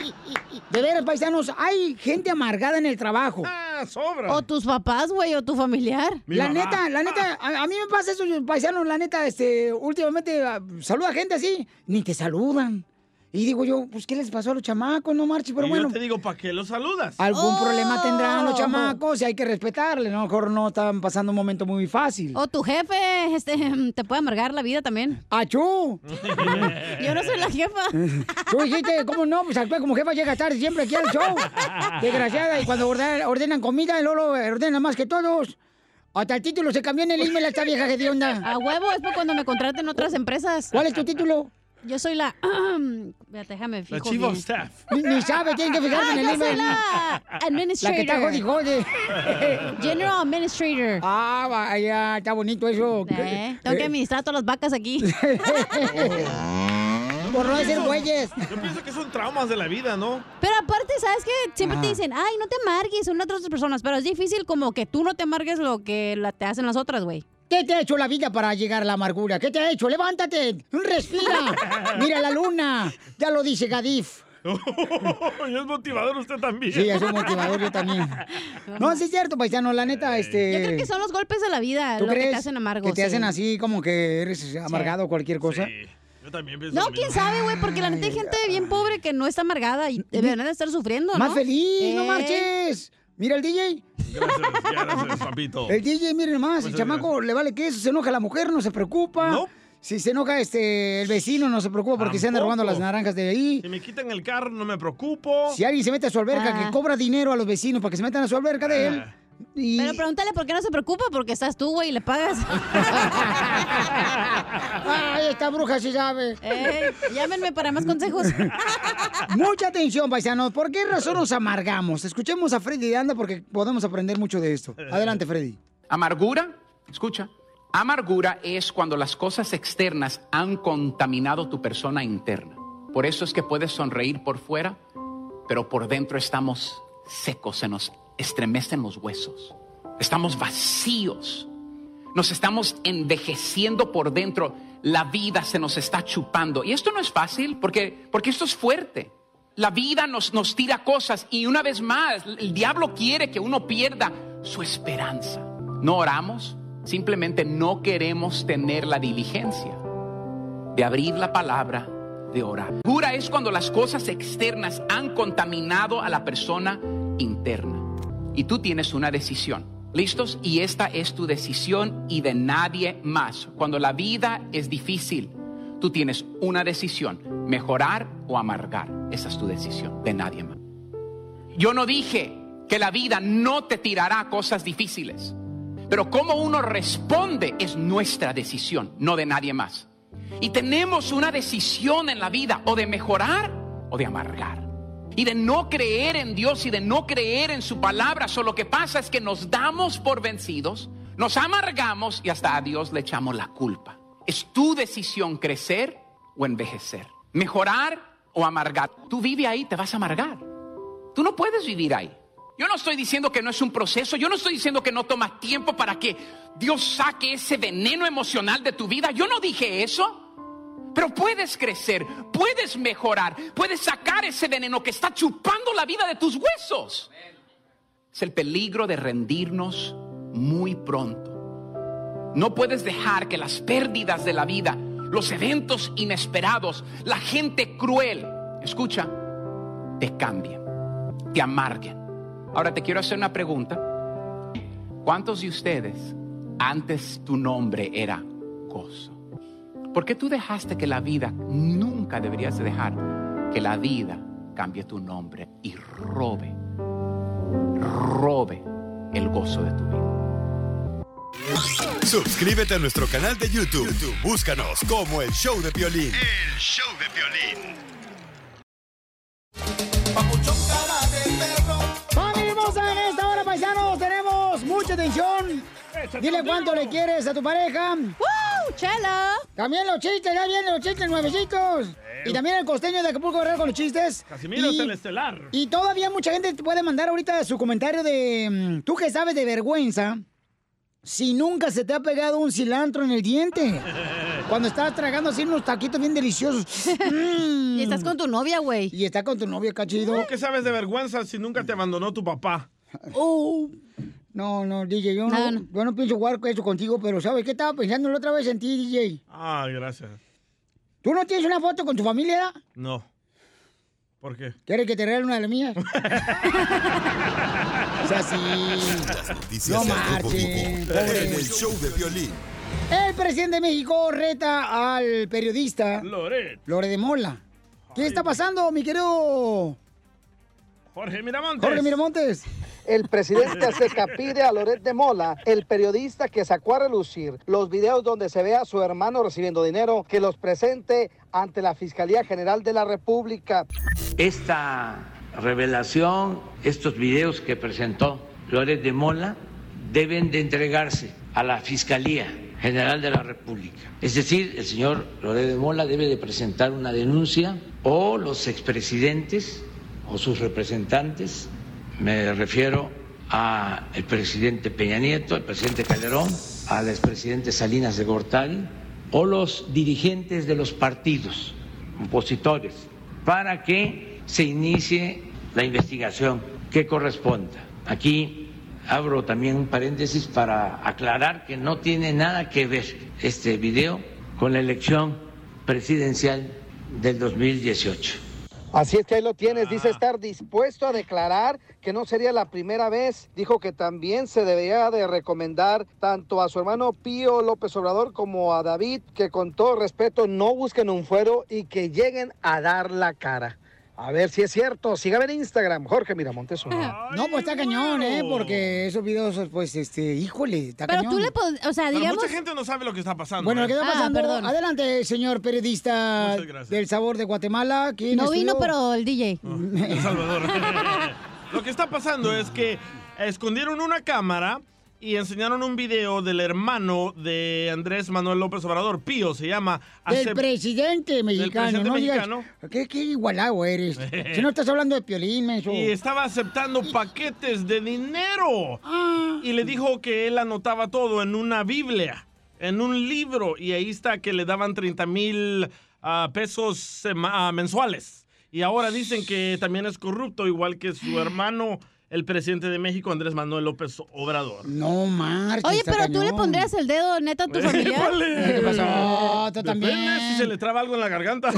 De veras, paisanos, hay gente amargada en el trabajo. Ah, sobra. O tus papás, güey, o tu familiar. Mi la mamá. neta, la neta, a, a mí me pasa eso, paisanos, la neta, este, últimamente ah, saluda gente así, ni te saludan. Y digo yo, pues, ¿qué les pasó a los chamacos? No marches, pero y bueno. yo te digo, ¿para qué los saludas? Algún Oh. problema tendrán los chamacos y hay que respetarle, ¿no? A lo mejor no estaban pasando un momento muy fácil. O tu jefe este, te puede amargar la vida también. ¡Achú! Yo no soy la jefa. Tú dijiste, ¿cómo no? Pues actúa como jefa, llega tarde siempre aquí al show. Desgraciada, y cuando ordenan, ordenan comida, Lolo ordena más que todos. Hasta el título se cambió en el email a esta vieja que onda. A huevo, es para cuando me contraten otras empresas. ¿Cuál es tu título? Yo soy la... Espérate, déjame fijo La chief of bien. staff. Ni, ni sabe, tienen que fijarse Ah, en el yo soy email. la administrator. La que está. General Administrator. Ah, vaya, está bonito eso. Eh, tengo que administrar todas las vacas aquí. Por no decir güeyes. Yo pienso que son traumas de la vida, ¿no? Pero aparte, ¿sabes qué? Siempre te dicen, ay, no te amargues, son otras personas. Pero es difícil como que tú no te amargues lo que la- te hacen las otras, güey. ¿Qué te ha hecho la vida para llegar a la amargura? ¿Qué te ha hecho? Levántate, respira. Mira la luna. Ya lo dice Gadif. y es motivador usted también. Sí, es un motivador yo también. No, sí es cierto, paisano, la neta, este... Yo creo que son los golpes de la vida ¿Tú lo que te hacen amargo. que te sí. hacen así como que eres amargado o cualquier cosa? Yo también pienso No, quién sabe, güey, porque la neta hay gente bien pobre que no está amargada y deberían de estar sufriendo, ¿no? Más feliz, no Eh, marches. Mira el DJ. Gracias, gracias, papito. El DJ, miren más, el chamaco le vale queso, se enoja la mujer, no se preocupa. Si se enoja este el vecino, no se preocupa porque se anda robando las naranjas de ahí. Si me quitan el carro, no me preocupo. Si alguien se mete a su alberca, Ah. que cobra dinero a los vecinos para que se metan a su alberca de él. Y... Pero pregúntale por qué no se preocupa, porque estás tú, güey, y le pagas. Ay, esta bruja sí sabe. Ey, llámenme para más consejos. Mucha atención, paisanos. ¿Por qué razón nos amargamos? Escuchemos a Freddy de Anda porque podemos aprender mucho de esto. Adelante, Freddy. Amargura, escucha, amargura es cuando las cosas externas han contaminado tu persona interna. Por eso es que puedes sonreír por fuera, pero por dentro estamos secos, se nos estremecen los huesos. Estamos vacíos. Nos estamos envejeciendo por dentro. La vida se nos está chupando. Y esto no es fácil porque, porque esto es fuerte. La vida nos, nos tira cosas y una vez más, el diablo quiere que uno pierda su esperanza. No oramos, simplemente no queremos tener la diligencia de abrir la palabra, de orar. Cura es cuando las cosas externas han contaminado a la persona interna. Y tú tienes una decisión. ¿Listos? Y esta es tu decisión y de nadie más. Cuando la vida es difícil, tú tienes una decisión, mejorar o amargar. Esa es tu decisión, de nadie más. Yo no dije que la vida no te tirará cosas difíciles, pero cómo uno responde es nuestra decisión, no de nadie más. Y tenemos una decisión en la vida o de mejorar o de amargar. Y de no creer en Dios y de no creer en su palabra. Solo lo que pasa es que nos damos por vencidos, nos amargamos y hasta a Dios le echamos la culpa. Es tu decisión crecer o envejecer. Mejorar o amargar. Tú vive ahí, te vas a amargar. Tú no puedes vivir ahí. Yo no estoy diciendo que no es un proceso, yo no estoy diciendo que no tomas tiempo para que Dios saque ese veneno emocional de tu vida. Yo no dije eso. Pero puedes crecer, puedes mejorar, puedes sacar ese veneno que está chupando la vida de tus huesos. Es el peligro de rendirnos muy pronto. No puedes dejar que las pérdidas de la vida, los eventos inesperados, la gente cruel, escucha, te cambien, te amarguen. Ahora te quiero hacer una pregunta. ¿Cuántos de ustedes antes tu nombre era gozo? ¿Por qué tú dejaste que la vida, nunca deberías de dejar que la vida cambie tu nombre y robe, robe el gozo de tu vida? Suscríbete a nuestro canal de YouTube. YouTube, Búscanos como el show de violín. El show de violín. ¡Familia hermosa! En esta hora, paisanos, tenemos mucha atención. Dile cuánto le quieres a tu pareja. ¡Woo! ¡Chela! También los chistes, ya vienen los chistes nuevecitos. Y también el costeño de Acapulco Guerrero con los chistes. Casimiro y, es el estelar. y todavía mucha gente te puede mandar ahorita su comentario de... mm, Tú que sabes de vergüenza, si nunca se te ha pegado un cilantro en el diente. Cuando estás tragando así unos taquitos bien deliciosos. Y estás con tu novia, güey. Y está con tu novia, cachido. ¿Tú qué sabes de vergüenza si nunca te abandonó tu papá? Oh. No, no, DJ, yo no, yo no pienso jugar con eso contigo, pero ¿sabes qué? Estaba pensando la otra vez en ti, DJ. Ah, gracias. ¿Tú no tienes una foto con tu familia? No. ¿Por qué? ¿Quieres que te regale una de las mías? o sea, sí. Noticias No marchen, en el show de violín. El presidente de México reta al periodista Loret. Lore de Mola. ¿Qué está pasando, mi querido Jorge Miramontes. Jorge Miramontes? El presidente Azteca pide a Loret de Mola, el periodista que sacó a relucir los videos donde se ve a su hermano recibiendo dinero, que los presente ante la Fiscalía General de la República. Esta revelación, estos videos que presentó Loret de Mola, deben de entregarse a la Fiscalía General de la República. Es decir, el señor Loret de Mola debe de presentar una denuncia o los expresidentes o sus representantes, me refiero al presidente Peña Nieto, al presidente Calderón, al expresidente Salinas de Gortari, o los dirigentes de los partidos opositores, para que se inicie la investigación que corresponda. Aquí abro también un paréntesis para aclarar que no tiene nada que ver este video con la elección presidencial del 2018. Así es que ahí lo tienes, dice estar dispuesto a declarar que no sería la primera vez. Dijo que también se debería de recomendar tanto a su hermano Pío López Obrador como a David que con todo respeto no busquen un fuero y que lleguen a dar la cara. A ver si es cierto. Sígame en Instagram, Jorge Miramontes. uno. No, pues está cañón, ¿eh? Porque esos videos, pues, este, híjole, está Pero cañón. tú le o sea, Pero digamos... mucha gente no sabe lo que está pasando. Bueno, ¿eh? ¿qué está Ah, pasando? perdón. Adelante, señor periodista del sabor de Guatemala. ¿Quién No vino, pero el DJ. El Salvador. Lo que está pasando es que escondieron una cámara y enseñaron un video del hermano de Andrés Manuel López Obrador, Pío se llama. Del Acep- presidente mexicano, presidente no digas-. ¿Qué, qué igualado eres? si no estás hablando de piolín, menso. Y estaba aceptando paquetes de dinero. Ah. Y le dijo que él anotaba todo en una Biblia, en un libro. Y ahí está que le daban 30 mil ah, pesos ah, mensuales. Y ahora dicen que también es corrupto, igual que su hermano, el presidente de México, Andrés Manuel López Obrador. No marches. Oye, pero tú le pondrías el dedo neta a tu familiar. Vale. ¿Qué pasó? Tú Depende también. si se le traba algo en la garganta.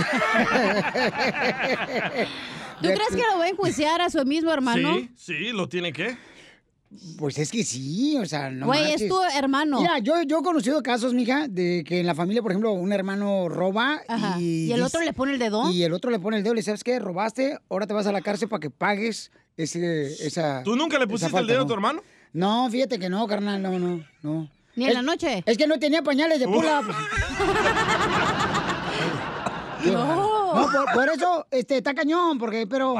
¿Tú crees que lo va a enjuiciar a su mismo hermano? Sí, sí, lo tiene que. Pues es que sí, o sea, no Güey, es tu hermano. Mira, yo, yo he conocido casos, mija, de que en la familia, por ejemplo, un hermano roba Ajá. y... ¿Y el dice- otro le pone el dedo? Y el otro le pone el dedo y le dice, ¿sabes qué? Robaste, ahora te vas a la cárcel para que pagues ese, esa... ¿Tú nunca le pusiste el dedo a tu hermano? No, fíjate que no, carnal, no, no, no. ¿Ni en Es- la noche? Es que no tenía pañales de pula. No. Por, por eso este, está cañón, porque, pero...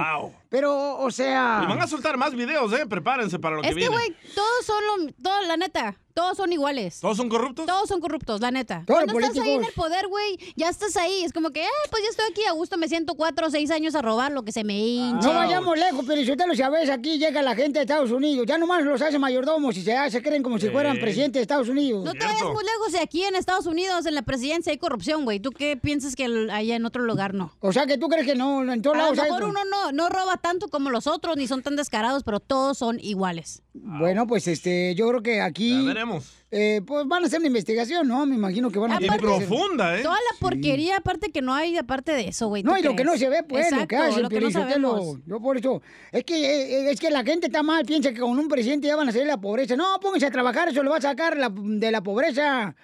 Pero, o sea... Y van a soltar más videos, ¿eh? Prepárense para lo Es que que, viene. güey, todos son lo, todos, la neta, todos son iguales. ¿Todos son corruptos? Todos son corruptos, la neta. Todos Cuando estás ahí en el poder, güey, ya estás ahí. Es como que, ah, pues ya estoy aquí a gusto, me siento cuatro o seis años a robar lo que se me hincha. No vayamos lejos, pero si usted lo sabes, aquí llega la gente de Estados Unidos. Ya nomás los hace mayordomos y se, se creen como si fueran Sí. presidentes de Estados Unidos. No te vayas muy lejos de aquí en Estados Unidos, en la presidencia hay corrupción, güey. ¿Tú qué piensas que allá en otro lugar no? O sea, que tú crees que no, en todos A lo lados hay... mejor uno no, no roba tanto como los otros, ni son tan descarados, pero todos son iguales. Bueno, pues este, yo creo que aquí... Ya veremos. eh, pues van a hacer una investigación, ¿no? Me imagino que van a... Hacer- profunda, ¿eh? Toda la porquería, aparte que no hay, aparte de eso, güey. ¿tú No, y lo que no se ve, pues, lo que hace el lo que no sabemos. Yo por eso, es que, eh, es que la gente está mal, piensa que con un presidente ya van a salir de la pobreza. No, pónganse a trabajar, eso lo va a sacar la- de la pobreza.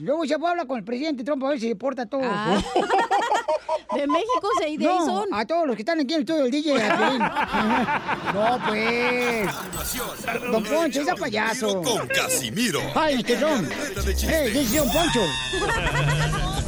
Luego ya habla con el presidente Trump a ver si porta todo. Ah. De México, se- de no, son. a todos los que están aquí en el estudio del DJ. a no, pues. Don Poncho, ese payaso. Con Casimiro. Ay, ¿qué son? Ruleta de chistes. ¡Ey, dice Don Poncho!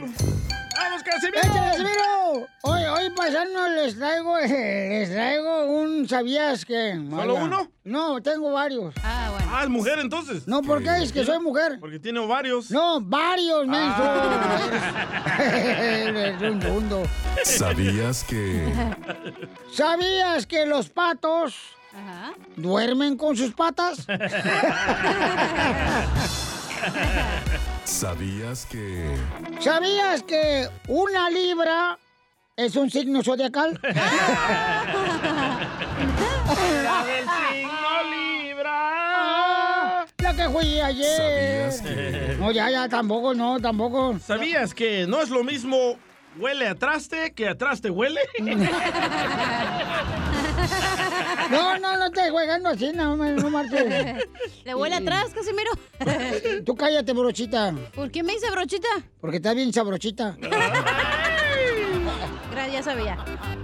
¡Vamos, Casimiro! ¡Échale, Casimiro! Hoy, hoy pasando les traigo, les traigo un ¿sabías que? ¿Solo uno? No, tengo varios. Ah, bueno. Ah, es mujer entonces. No, ¿por qué? Es que soy mujer. Porque tiene ovarios. No, varios, menso. Eres un mundo. ¿Sabías que... ¿Sabías que los patos Ajá. duermen con sus patas? ¿Sabías que... ¿Sabías que una libra es un signo zodiacal? La del signo Libra. La que fui ayer. ¿Sabías que- No, ya, ya, tampoco, no, tampoco. ¿Sabías que no es lo mismo huele a traste que a traste huele? No, no, no estés jugando así, no, me- no marches. Le huele atrás, Casimiro. Tú cállate, brochita. ¿Por qué me dice brochita? Porque está bien sabrochita. Gracias, ya sabía.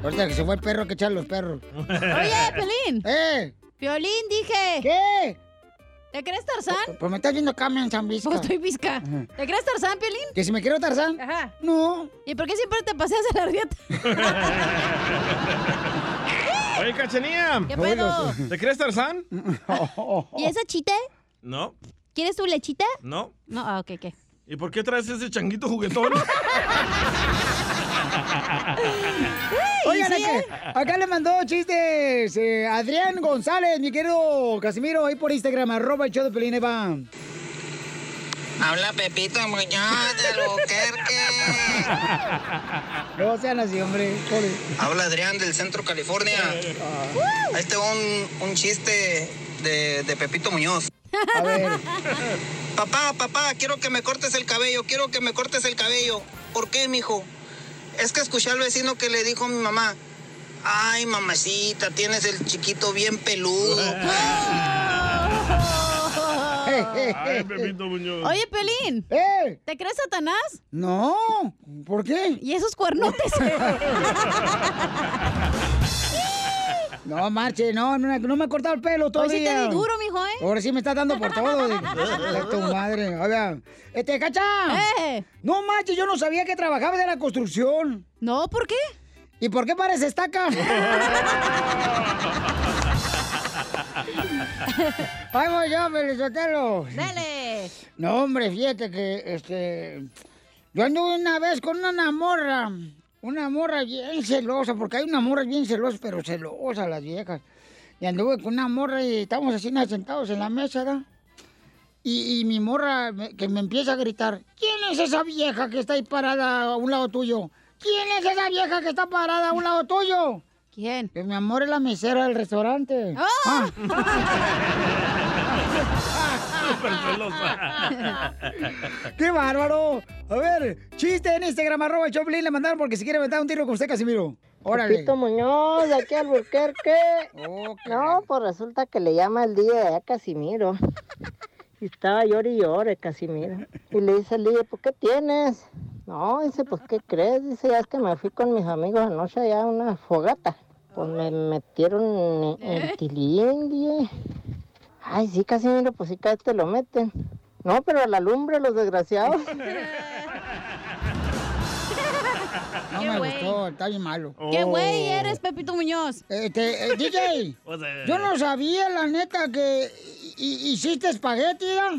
Ahorita que se fue el perro que echar los perros. Oye, Pelín. ¡Eh! Piolín, dije. ¿Qué? ¿Te crees Tarzán? Pues me estás viendo acá, en San. Pues estoy visca. ¿Te crees Tarzán, Piolín? ¿Que si me quiero Tarzán? Ajá. No. ¿Y por qué siempre te paseas a la rieta? Oye, Cachanía. ¿Qué pedo? ¿Te crees Tarzán? ¿Y esa chita? No, ¿Quieres tu lechita? no. No, ah, ok, ok. ¿Y por qué traes ese changuito juguetón? Oigan, sí, ¿eh? acá, le mandó chistes eh, Adrián González, mi querido Casimiro, ahí por Instagram, arroba el show de Pelín, va. Habla Pepito Muñoz de Albuquerque. No sean así, hombre. Pobre. Habla Adrián del Centro California. Ahí te va un, un chiste de, de Pepito Muñoz. A ver. Papá, papá, quiero que me cortes el cabello, quiero que me cortes el cabello. ¿Por qué, mijo? Es que escuché al vecino que le dijo a mi mamá, ay, mamacita, tienes el chiquito bien peludo. Ay, Pepito Muñoz. Oye, Pelín. ¡Eh! ¿Te crees Satanás? No, ¿por qué? ¿Y esos cuernotes? No, marche, no, no, no me he cortado el pelo Hoy todavía. sí te di duro, mijo, ¿eh? Ahora sí me estás dando por todo. de- tu madre. Oiga, este, cacha. ¡Eh! No manches, yo no sabía que trabajabas en la construcción. No, ¿por qué? ¿Y por qué parece estaca? Ahí voy yo, Felizotelo. Dale. No, hombre, fíjate que, este... Yo anduve una vez con una morra. Una morra bien celosa, porque hay una morra bien celosa, pero celosa las viejas. Y anduve con una morra y estábamos así sentados en la mesa, ¿verdad? Y, y mi morra me- que me empieza a gritar, ¿quién es esa vieja que está ahí parada a un lado tuyo? ¿Quién es esa vieja que está parada a un lado tuyo? ¿Quién? Que mi amor es la mesera del restaurante. ¡Ah! Súper. ¡Qué bárbaro! A ver, chiste en Instagram, arroba Choplin, le mandaron porque si quiere aventar un tiro con usted, Casimiro. Órale. Pepito Muñoz, de aquí al Burquerque. No, pues resulta que le llama el día a Casimiro. Y estaba llore y llore, Casimiro. Y le dice el día, ¿por qué tienes? No, dice, pues, ¿qué crees? Dice, ya es que me fui con mis amigos anoche allá a una fogata. Pues me metieron en tilín, dije. Ay, sí, Casimiro, pues sí, cada vez te lo meten. No, pero a la lumbre, los desgraciados. No Qué me güey. gustó, está bien malo. ¿Qué güey eres, Pepito Muñoz? Este, eh, DJ, yo no sabía, la neta, que hi- hiciste espagueti, ¿ya?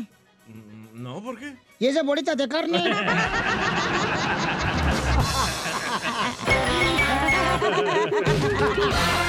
No, ¿por qué? ¿Y esas bolitas de carne?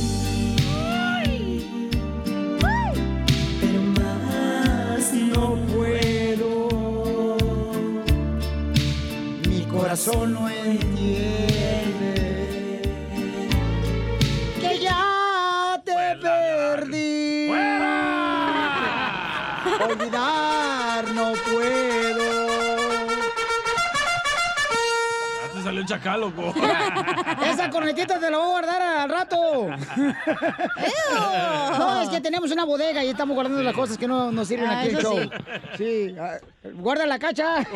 corazón no entiende. Que ya te perdí. Olvidar chacal, loco. Esa cornetita te la voy a guardar al rato. No, es que tenemos una bodega y estamos guardando las cosas que no nos sirven Ah, aquí en el show. sí. Sí. ah, guarda la cacha.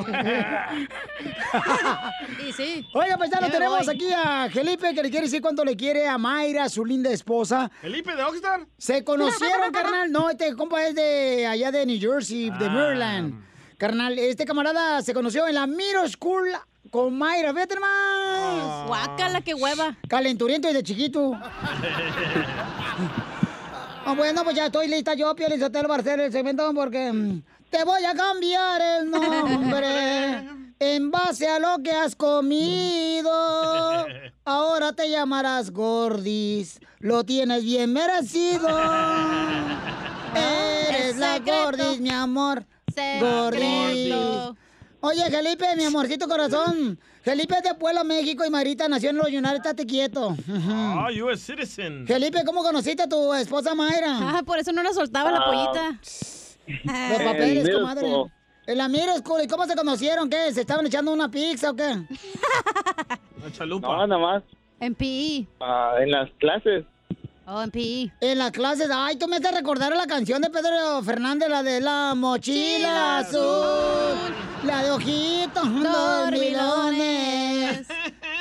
Y sí. Oiga, pues ya lo tenemos voy. aquí a Felipe que le quiere decir cuánto le quiere a Mayra, su linda esposa. ¿Felipe de Oxnard? Se conocieron, carnal. No, este compa es de allá de New Jersey, de Ah. Maryland. Carnal, este camarada se conoció en la Middle School con Mayra, fíjate más. Guácala, qué hueva. Calenturiento y de chiquito. Ah, bueno, pues ya estoy lista yo, Pio Lizotelo, para hacer el segmento porque mm, te voy a cambiar el nombre en base a lo que has comido. Ahora te llamarás Gordis. Lo tienes bien merecido. Eres la Gordis, mi amor. Gordis. Oye, Felipe, mi amorcito corazón. Felipe es de Puebla, México y Marita nació en los United. Estate quieto. Ah, U.S. citizen. Felipe, ¿cómo conociste a tu esposa Mayra? Ah, por eso no la soltaba la Ah. pollita. Los papeles, middle comadre. school. En la middle school. ¿Y cómo se conocieron? ¿Qué? ¿Se estaban echando una pizza o qué? La chalupa. No, nada más En PI. ah, en las clases. Oh, en PI. En las clases. Ay, tú me haces recordar la canción de Pedro Fernández, la de la mochila azul. La de ojitos dormilones.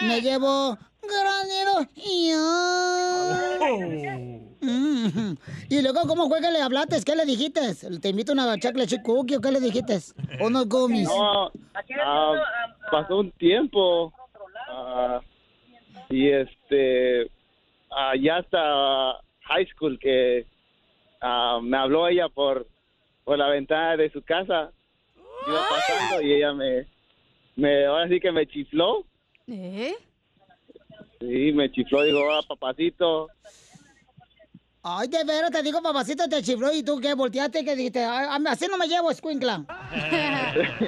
Me llevo granido y Mm. Y luego, ¿cómo fue que le hablaste? ¿Qué le dijiste? ¿Te invito a una chocolate chip cookie o qué le dijiste? ¿O unos gummies? No, ah, pasó un tiempo ah, y este ah, ya hasta high school que ah, me habló ella por por la ventana de su casa iba pasando y ella me me ahora sí que me chifló ¿Eh? sí me chifló digo ah papacito Ay, de veras, te digo, papacito, te chifló y tú qué, volteaste que dijiste, "Ay, a- así no me llevo, escuincla.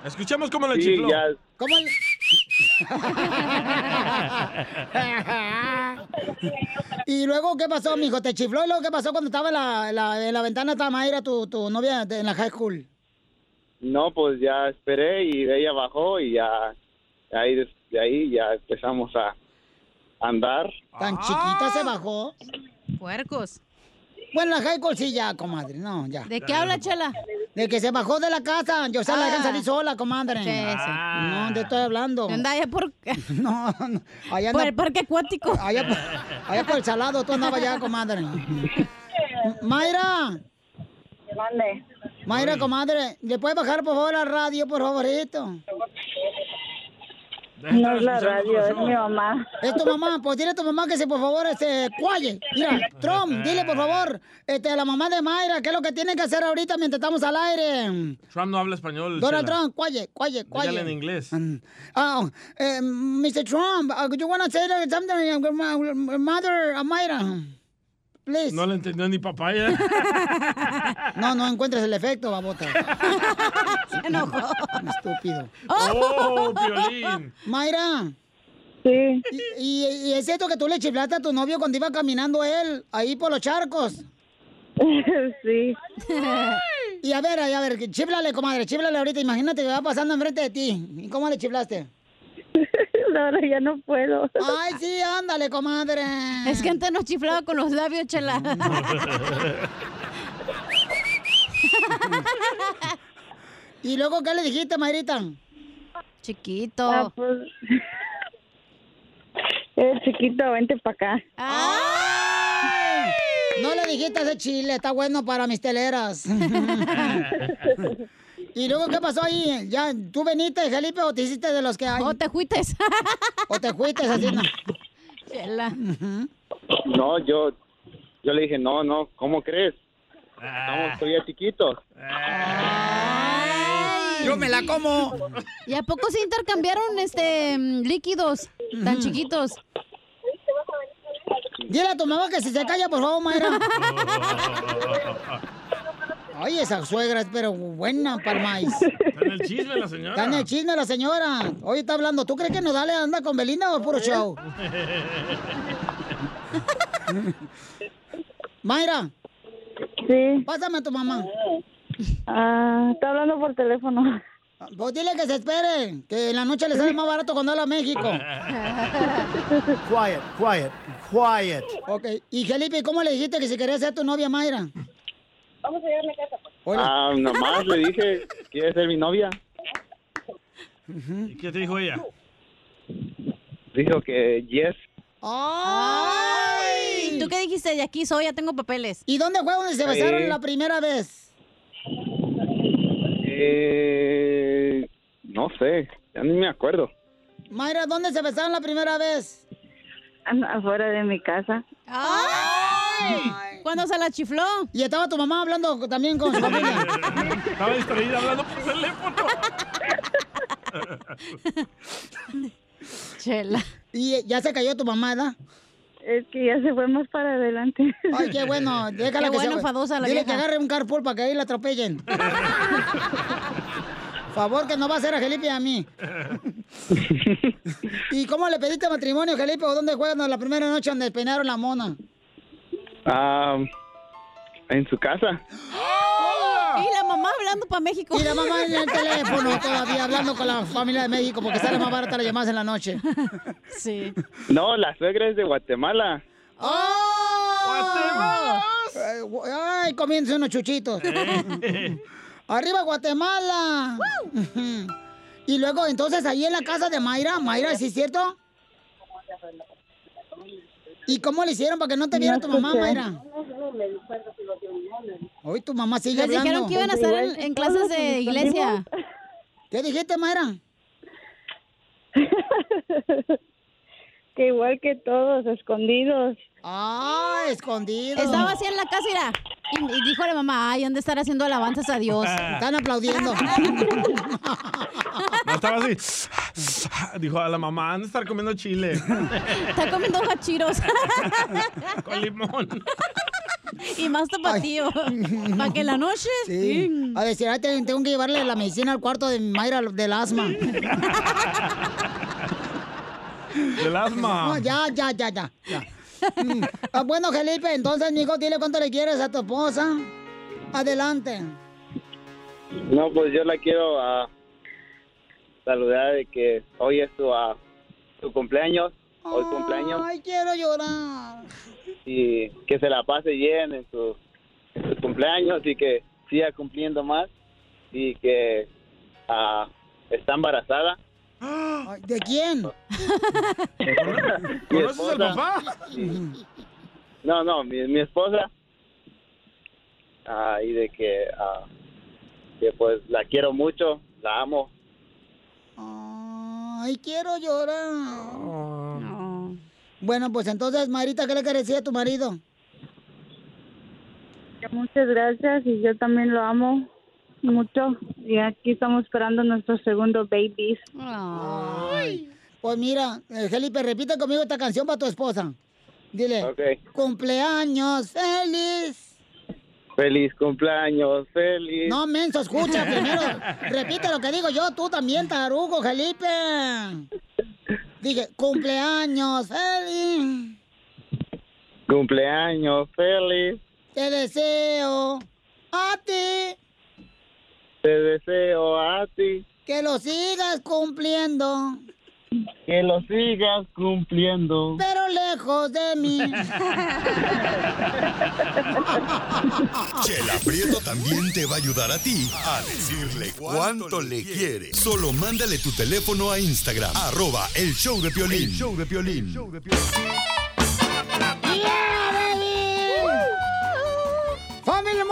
Escuchemos cómo le Sí, chifló. ya. ¿Cómo? le- y luego, ¿qué pasó, mijo? ¿Te chifló? ¿Y luego qué pasó cuando estaba en la, en la, en la ventana estaba Mayra, tu, tu novia de- en la high school? no pues ya esperé y ella bajó y ya ahí de ahí ya empezamos a andar Tan chiquita se bajó. Puercos. Bueno, la high school sí ya, comadre, no, ya. ¿De qué habla, Chela? De que se bajó de la casa. Yo se la dejan Ah. salir sola, comadre. Sí, sí. No, te estoy hablando. Anda allá por... No, no. Allá Por anda- el parque acuático. Allá por, allá por el salado, tú andabas allá, comadre. Mayra. Mande. Mayra, comadre, ¿le puedes bajar por favor la radio, por favorito? No es la radio, es mi mamá. Es tu mamá, pues dile a tu mamá que se por favor, este, cualle. Mira, Trump, dile por favor, este, a la mamá de Mayra, qué es lo que tienen que hacer ahorita mientras estamos al aire. Trump no habla español. Donald Chela. Trump, cualle, cualle, cualle. Dígale en inglés. Oh, eh, Mr. Trump, uh, you want to say something to my mother, uh, Mayra? Please. No le entendió ni papaya. No, no encuentres el efecto, babota. Se enojó. Estúpido. ¡Oh, Piolín! Mayra. Sí. ¿Y, y, y es cierto que tú le chiflaste a tu novio cuando iba caminando él, ahí por los charcos? Sí. Y a ver, a ver, chiflale, comadre, chiflale ahorita. Imagínate que va pasando enfrente de ti. ¿Y cómo le chiflaste? Ahora ya no puedo. Ay, sí, ándale, comadre. Es que antes nos chiflaba con los labios, Chela. ¿Y luego qué le dijiste, Mayrita? Chiquito. Ah, pues... Eh, chiquito, vente para acá. ¡Ay! No le dijiste ese chile, está bueno para mis teleras. ¿Y luego qué pasó ahí? ¿Ya tú veniste, Felipe, o te hiciste de los que hay? O te fuites. O te fuiste, así no. Chela. no yo yo le dije no no cómo crees estamos todavía chiquitos Yo me la como. ¿Y a poco se intercambiaron este líquidos tan chiquitos? Dile a tu mamá que si se calla, por favor, Mayra. Ay, esa suegra es pero buena para maíz. Está en el chisme la señora. Está en el chisme la señora. Hoy está hablando. ¿Tú crees que Nodale anda con Belinda o puro show? Mayra. Sí. Pásame a tu mamá. Ah, está hablando por teléfono. Pues dile que se espere, que en la noche le sale más barato cuando habla a México. Quiet, quiet, quiet. Ok, y Felipe, ¿cómo le dijiste que si quería ser tu novia, Mayra? Vamos a ir a mi casa. ah nomás le dije quieres ser mi novia ¿Y qué te dijo ella? dijo que yes ¡Ay! ¿Tú qué dijiste? De aquí soy, ya tengo papeles. ¿Y dónde fue donde se besaron Eh. la primera vez? eh, no sé Ya ni me acuerdo. Mayra, ¿dónde se besaron la primera vez? Afuera de mi casa. ¡Ay! ¿Cuándo se la chifló? Y estaba tu mamá hablando también con su familia. Estaba distraída hablando por teléfono. Chela. Y ya se cayó tu mamá, ¿verdad? Es que ya se fue más para adelante. Ay, qué bueno. Déjala Qué que bueno, se... enfadosa la Dile vieja. que agarre un carpool para que ahí la atropellen. Favor que no va a ser a Felipe y a mí. ¿Y cómo le pediste matrimonio, Felipe? ¿O dónde fue la primera noche donde peinaron la mona? Ah, en su casa. Y la mamá hablando para México. Y la mamá en el teléfono todavía hablando con la familia de México porque sale más barata las llamadas en la noche. Sí. No, la suegra es de Guatemala. ¡Guatemala! Ay, comienza unos chuchitos. ¡Arriba Guatemala! y luego, entonces, ahí en la casa de Mayra, Mayra, ¿sí es cierto? ¿Y cómo le hicieron para que no te viera No tu mamá. Mayra? Hoy tu mamá sigue Les hablando. dijeron que iban a estar en, en clases de iglesia. ¿Qué dijiste, Mayra? Que igual que todos, escondidos. ¡Ah, escondidos! Estaba así en la casa, mira. Y, y dijo a la mamá, ay, han de estar haciendo alabanzas a Dios. Están aplaudiendo. No, estaba así. Dijo a la mamá, han de estar comiendo chile. Está comiendo hachiros. Con limón. y más tapatío. Para que en la noche... Sí. A decir, ay, te- tengo que llevarle la medicina al cuarto de Mayra del asma. Del asma. No, ya, ya, ya, ya. ya. Mm. Ah, bueno, Felipe, entonces, mijo, dile cuánto le quieres a tu esposa. Adelante. No, pues yo la quiero ah, saludar de que hoy es su, su cumpleaños. Hoy cumpleaños. Ay, quiero llorar. y que se la pase bien en su, en su cumpleaños y que siga cumpliendo más y que ah, está embarazada. ¿De quién? ¿Conoces al esposa- papá? No, no, mi, mi esposa. Ah, y de que, ah, que pues la quiero mucho, la amo. Ay, quiero llorar. Bueno, pues entonces, Marita, ¿qué le decir a tu marido? Muchas gracias y yo también lo amo mucho. Y aquí estamos esperando nuestro segundo babies. Ay. Pues mira, eh, Felipe, repite conmigo esta canción para tu esposa. Dile. Cumpleaños feliz. Feliz cumpleaños, feliz. No, menso, escucha primero. Repite lo que digo yo, tú también, tarugo, Felipe. Dije, cumpleaños feliz. Cumpleaños, feliz. Te deseo a ti Te deseo a ti que lo sigas cumpliendo, que lo sigas cumpliendo. pero lejos de mí. Chela Prieto también te va a ayudar a ti a decirle cuánto le quiere. Solo mándale tu teléfono a Instagram, arroba el show de Piolín. El show de Piolín. ¡Yeah,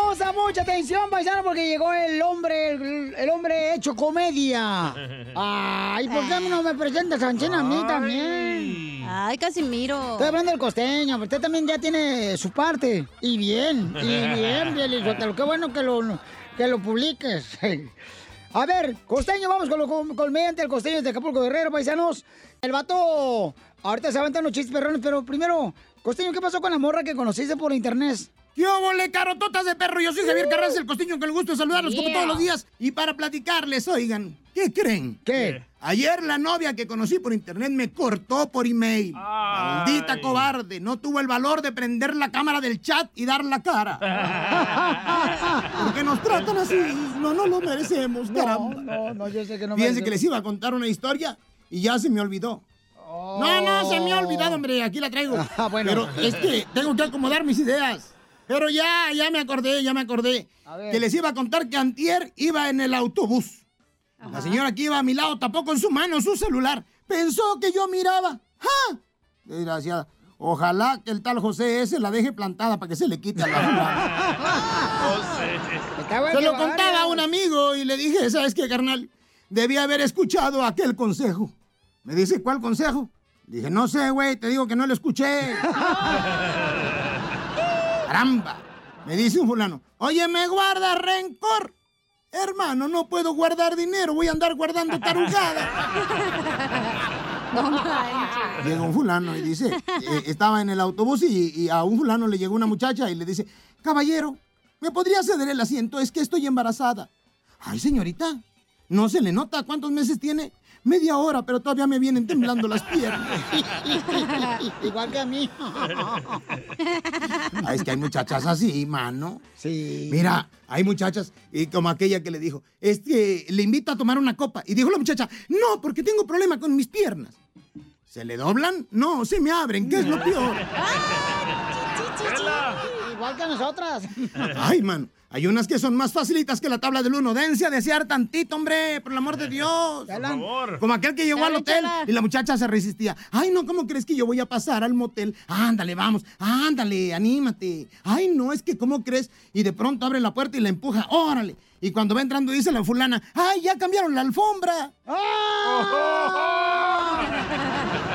hermosa, mucha atención, paisano, porque llegó el hombre, el, el hombre hecho comedia. Ay, ¿por qué no me presentas a Anchina a mí también? Ay, Casimiro. Estoy hablando del costeño, pero usted también ya tiene su parte. Y bien, y bien, Pielizotelo. Qué bueno que lo, que lo publiques. A ver, costeño, vamos con lo con, con mediante el costeño de Acapulco Guerrero, paisanos. El vato, ahorita se aventan los chistes perrones, pero primero, costeño, ¿qué pasó con la morra que conociste por internet? ¿Qué óvole, carototas de perro? Yo soy Javier Carranza, el costeño, con el gusto de saludarlos como Yeah. todos los días. Y para platicarles, oigan, ¿qué creen? ¿Qué? Ayer la novia que conocí por internet me cortó por email. Maldita cobarde, no tuvo el valor de prender la cámara del chat y dar la cara. Porque nos tratan así, no nos lo merecemos, caramba. No, no, yo sé que no Fíjense merecemos. que les iba a contar una historia y ya se me olvidó. No, no, se me ha olvidado, hombre, aquí la traigo. Ah, bueno. Pero es que tengo que acomodar mis ideas. Pero ya, ya me acordé, ya me acordé. Que les iba a contar que Antier iba en el autobús. La señora que iba a mi lado tapó con su mano su celular. Pensó que yo miraba. ¡Ja! Desgraciada. Ojalá que el tal José ese la deje plantada para que se le quite la bueno Se lo contaba a un amigo y le dije, ¿sabes qué, carnal? debí haber escuchado aquel consejo. Me dice, ¿cuál consejo? Dije, no sé, güey, te digo que no lo escuché. Caramba. Me dice un fulano, oye, ¿me guarda rencor? Hermano, no puedo guardar dinero, voy a andar guardando tarugada. Llega un fulano y dice, eh, estaba en el autobús y, y a un fulano le llegó una muchacha y le dice, caballero, ¿me podría ceder el asiento? Es que estoy embarazada. Ay, señorita, no se le nota cuántos meses tiene. Media hora, pero todavía me vienen temblando las piernas. Igual que a mí. Ah, es que hay muchachas así, mano. Sí. Mira, hay muchachas, y como aquella que le dijo, es que le invito a tomar una copa. Y dijo la muchacha, no, porque tengo problema con mis piernas. ¿Se le doblan? No, se me abren, ¿qué es lo peor? Igual que a nosotras. Ay, man, hay unas que son más facilitas que la tabla del uno. Dense a desear tantito, hombre, por el amor de Dios. Por favor. Como aquel que llegó al hotel chela. y la muchacha se resistía. Ay, no, ¿cómo crees que yo voy a pasar al motel? Ándale, vamos, ándale, anímate. Ay, no, es que, ¿cómo crees? Y de pronto abre la puerta y la empuja, órale. Y cuando va entrando dice la fulana, ay, ya cambiaron la alfombra.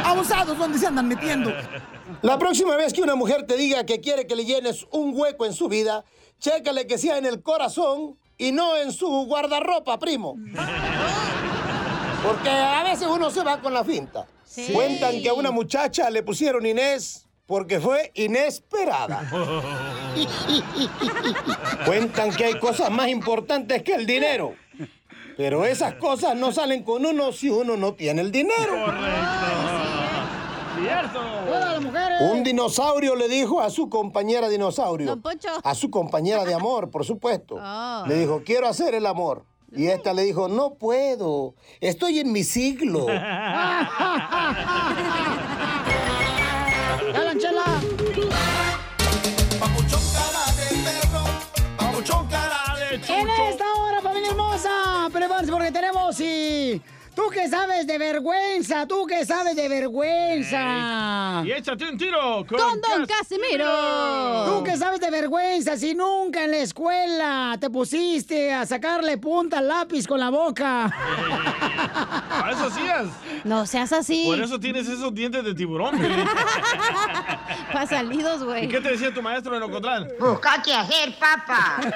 Abusados, ¿dónde se andan metiendo? La próxima vez que una mujer te diga que quiere que le llenes un hueco en su vida, chécale que sea en el corazón y no en su guardarropa, primo. Porque a veces uno se va con la finta. Sí. Cuentan que a una muchacha le pusieron Inés porque fue inesperada. Cuentan que hay cosas más importantes que el dinero. Pero esas cosas no salen con uno si uno no tiene el dinero. ¡Todas las mujeres! Un dinosaurio le dijo a su compañera dinosaurio, Don Poncho. a su compañera de amor, por supuesto. Oh. Le dijo, quiero hacer el amor. Y esta le dijo, no puedo, estoy en mi siglo. Tú que sabes de vergüenza, tú que sabes de vergüenza. Y échate un tiro con, Con Don Casimiro. Tú que sabes de vergüenza, si nunca en la escuela te pusiste a sacarle punta al lápiz con la boca. A eso hacías. No seas así. Por eso tienes esos dientes de tiburón, Piolín. Pasalidos, ¿Y güey. qué te decía tu maestro en Ocotlán? Busca qué hacer, papá.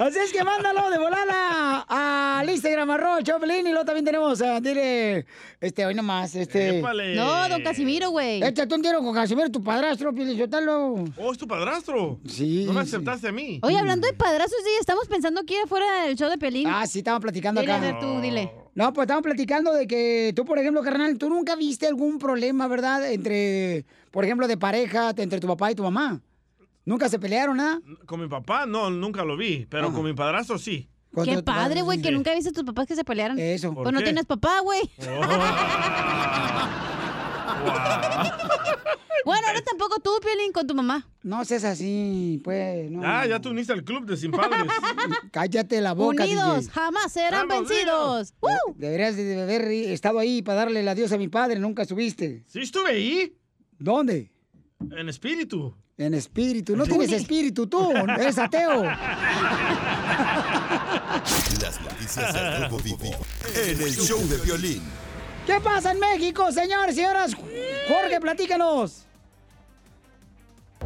Así es que mándalo de volada al Instagram, arroba Choplin, y luego también tenemos, a dile, este, hoy nomás, este... Épale. No, don Casimiro, güey. Échate un tiro con Casimiro, tu padrastro, Pielichotelo. Oh, es tu padrastro. Sí. No me aceptaste a mí. Oye, hablando de padrastros, sí, estamos pensando que ir afuera del show de Pelín. Ah, sí, estamos platicando Dile, acá. a ver, tú, dile. No, pues estamos platicando de que tú, por ejemplo, carnal, tú nunca viste algún problema, ¿verdad? Entre, por ejemplo, de pareja, entre tu papá y tu mamá. Nunca se pelearon, ¿ah? Con mi papá, no, nunca lo vi. Pero con mi padrastro, sí. Qué padre, güey, que nunca viste a tus papás que se pelearan. Eso. ¿Por Pues no qué? tienes papá, güey. Bueno, ahora tampoco tú, Piolín, con tu mamá. No seas así, pues. No. Ah, ya te uniste al club de sin padres. Cállate la boca, Unidos, DJ. jamás serán Vamos, vencidos. ¡Uh! De- Deberías de haber estado ahí para darle el adiós a mi padre, nunca subiste. Sí, estuve ahí. ¿Dónde? En espíritu. En espíritu. No tienes espíritu tú, eres ateo. Las noticias del Rojo Vivo en el show de violín. ¿Qué pasa en México, señores y señoras? Jorge, platícanos.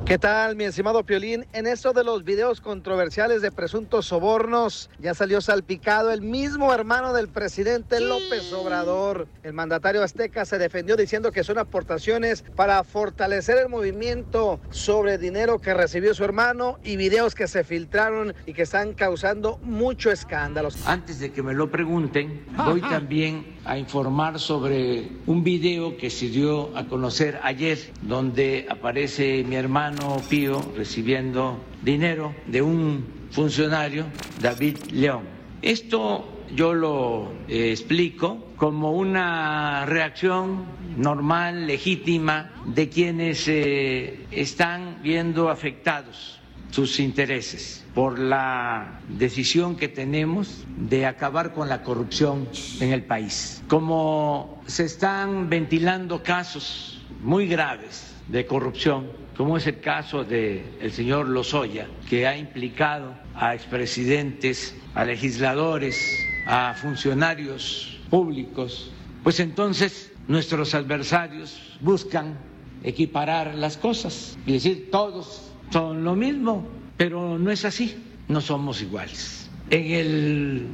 ¿Qué tal, mi estimado Piolín? En eso de los videos controversiales de presuntos sobornos, ya salió salpicado el mismo hermano del presidente López Obrador. El mandatario azteca se defendió diciendo que son aportaciones para fortalecer el movimiento sobre dinero que recibió su hermano y videos que se filtraron y que están causando mucho escándalo. Antes de que me lo pregunten, voy también a informar sobre un video que se dio a conocer ayer, donde aparece mi hermano Pío recibiendo dinero de un funcionario, David León. Esto yo lo eh, explico como una reacción normal, legítima, de quienes eh, están viendo afectados sus intereses por la decisión que tenemos de acabar con la corrupción en el país. Como se están ventilando casos muy graves de corrupción, como es el caso del el señor Lozoya, que ha implicado a expresidentes, a legisladores a funcionarios públicos, pues entonces nuestros adversarios buscan equiparar las cosas y decir todos son lo mismo, pero no es así, no somos iguales. En el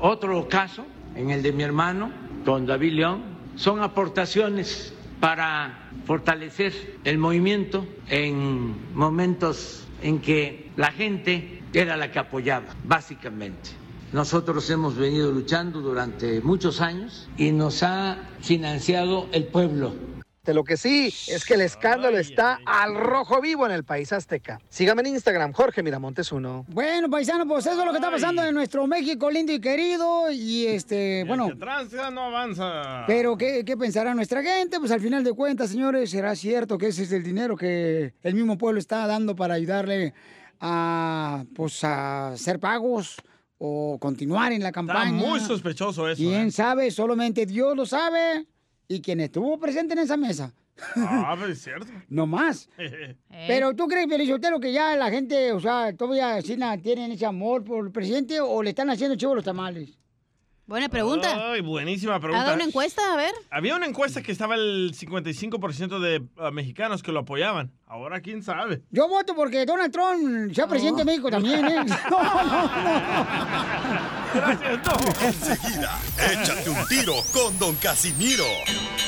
otro caso, en el de mi hermano, con David León, son aportaciones para fortalecer el movimiento en momentos en que la gente era la que apoyaba, básicamente. Nosotros hemos venido luchando durante muchos años y nos ha financiado el pueblo. De lo que sí es que el escándalo está al rojo vivo en el país azteca. Sígame en Instagram, Jorge Miramontes uno. Bueno, paisano, pues eso es lo que está pasando en nuestro México lindo y querido. Y este, bueno. Que tranza no avanza. Pero ¿qué, ¿qué pensará nuestra gente? Pues al final de cuentas, señores, será cierto que ese es el dinero que el mismo pueblo está dando para ayudarle a, pues, a hacer pagos o continuar en la Está campaña. muy sospechoso eso. ¿Quién ¿eh? sabe? Solamente Dios lo sabe. Y quien estuvo presente en esa mesa. Ah, pero es cierto. No más. Pero tú crees, Felicitero, que ya la gente, o sea, todavía tienen ese amor por el presidente o le están haciendo chivo los tamales? Buena pregunta. Ay, buenísima pregunta. Haga una encuesta, a ver. Había una encuesta que estaba el 55% de ah, mexicanos que lo apoyaban. Ahora quién sabe. Yo voto porque Donald Trump sea presidente de México también, ¿eh? Enseguida, échate un tiro con Don Casimiro.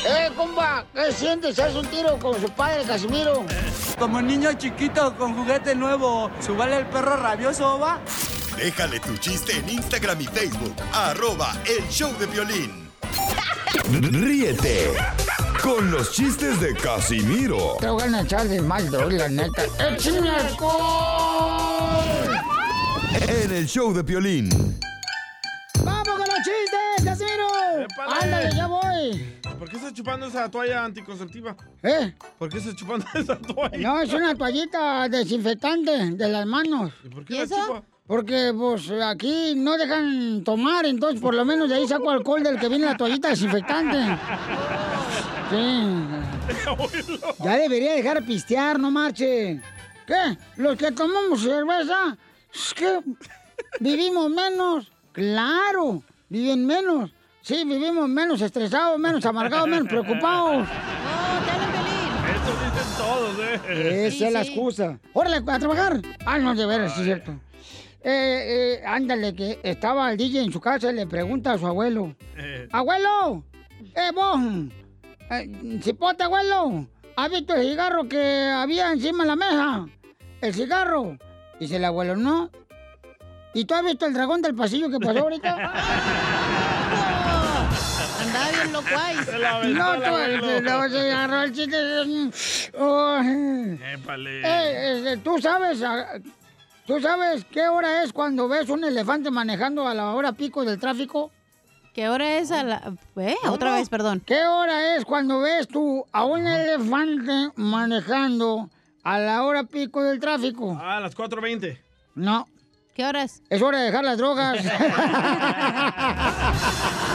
¡Eh, compa! ¿Qué sientes? ¿Haz un tiro con su padre, Casimiro? Como niño chiquito con juguete nuevo, ¿subale el perro rabioso, va? Déjale tu chiste en Instagram y Facebook. Arroba el show de violín. Ríete con los chistes de Casimiro Te voy a echar de mal, la neta. ¡Échame alcohol! en el show de violín. ¡Ándale, ya voy! ¿Por qué estás chupando esa toalla anticonceptiva? ¿Eh? ¿Por qué estás chupando esa toalla? No, es una toallita desinfectante de las manos. ¿Y por qué la chupa? Porque, pues, aquí no dejan tomar, entonces por lo menos de ahí saco alcohol del que viene la toallita desinfectante. Sí. Ya debería dejar de pistear, no marche. ¿Qué? ¿Los que tomamos cerveza? Es que vivimos menos. Claro, viven menos. Sí, vivimos menos estresados, menos amargados, menos preocupados. Eso dicen todos, ¿eh? Esa es la excusa. ¡Órale, a trabajar! Ah, no, de veras, sí es cierto. Eh, eh, ándale, que estaba el DJ en su casa y le pregunta a su abuelo. ¡Abuelo! ¡Eh, vos! Eh, ¡Cipote, abuelo! ¿Has visto el cigarro que había encima de la mesa? ¿El cigarro? Dice el abuelo, no. ¿Y tú has visto el dragón del pasillo que pasó ahorita? Loco ahí. No, tú, no, se agarró el chiste. Oh. Épale. Eh, eh, ¿Tú sabes, ah, tú sabes qué hora es cuando ves un elefante manejando a la hora pico del tráfico? ¿Qué hora es a la...? ¿Eh? Otra vez, perdón. ¿Qué hora es cuando ves tú a un elefante manejando a la hora pico del tráfico? Ah, a las 4.20. No. ¿Qué hora es? Es hora de dejar las drogas.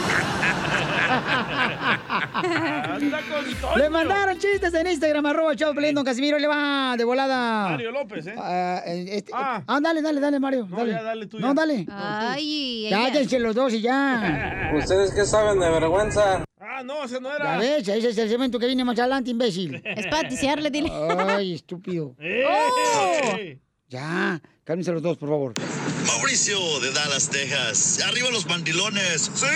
Anda con Toño. Le mandaron chistes en Instagram, arroba Piolín, don Casimiro, le va de volada. Mario López, ¿eh? Ah, eh, este- ah, dale, dale, dale, Mario. dale. ya, dale tú No, ya. dale. Ay, ella. Cállense los dos y ya. ¿Ustedes qué saben de vergüenza? Ah, no, ese no Ya era. ves, ese es el cemento que viene más adelante, imbécil. Es para ticiarle, dile. Ay, estúpido. ¡Oh! Ya, cálmense los dos, por favor. Mauricio de Dallas, Texas. Arriba los mandilones. Sí.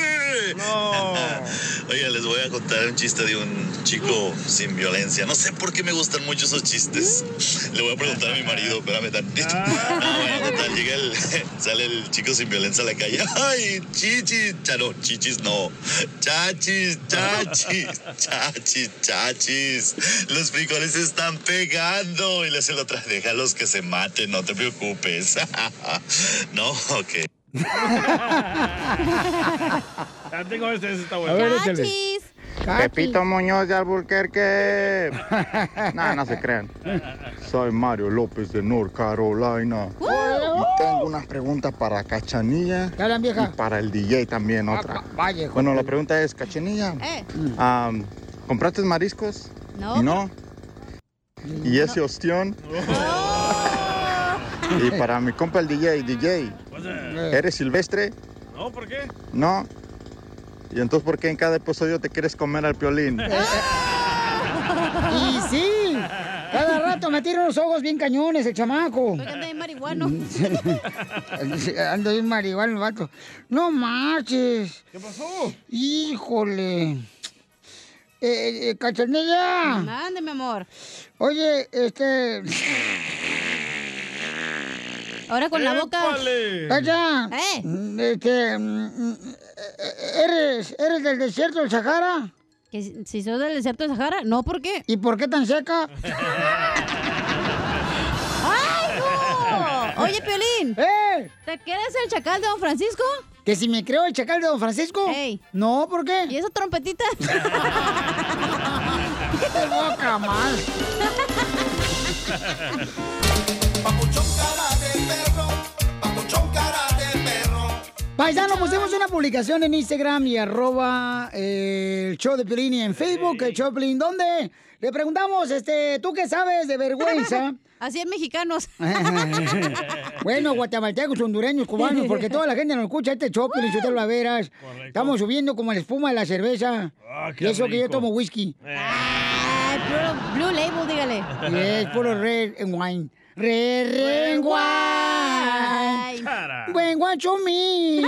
Oye, les voy a contar un chiste de un chico sin violencia. No sé por qué me gustan mucho esos chistes. Le voy a preguntar a mi marido, espérame tantito. No, bueno, total, llega el, sale el chico sin violencia a la calle. Ay, chichis. Ya no, chichis no. Chachis, chachis, chachis, chachis. Los frijoles se están pegando. Y le hace la otra, déjalos que se maten, no te preocupes. no, ok. Ya tengo este, ese está A bueno. ver, échale. Pepito Muñoz de Alburquerque. no, no se crean. Soy Mario López de North Carolina. Y tengo unas preguntas para Cachanilla ¿Qué hablan, vieja? y para el DJ también otra. Vaya, hijo Bueno, la pregunta es, Cachanilla, Eh. ¿compraste mariscos? No. ¿Y no? ¿Y ese ostión? Y para mi compa el DJ, DJ, ¿eres silvestre? No, ¿por qué? No. ¿Y entonces por qué en cada episodio te quieres comer al piolín? Y sí, cada rato me tira los ojos bien cañones el chamaco. Anda de marihuano. Ando bien marihuana el vato. No marches. ¿Qué pasó? Híjole. Eh, eh, cachanilla. Mande, mi amor. Oye, este. Ahora con la boca. Cacha. ¿Eh? Este. mm, mm, ¿Eres, ¿Eres del desierto del Sahara? ¿Que si- sos del desierto del Sahara? No, ¿por qué? ¿Y por qué tan seca? ¡Ay, no! Oye, Piolín. ¡Eh! ¿Te quieres el chacal de Don Francisco? ¿Que si me creo el chacal de Don Francisco? Ey. No, ¿por qué? ¿Y esa trompetita? ¡Qué boca mal! Paisano, pusimos una publicación en Instagram y arroba eh, el show de Piolín y en Facebook, el show de Piolín, donde le preguntamos, este, ¿tú qué sabes de vergüenza? Así en mexicanos. bueno, guatemaltecos, hondureños, cubanos, porque toda la gente nos escucha este show, Piolín, Sotelo, la veras. Estamos subiendo como la espuma de la cerveza. Ah, y eso que yo tomo whisky. Ay, puro Blue Label, dígale. Es puro red and wine. Red, red and wine. Buen guacho mí.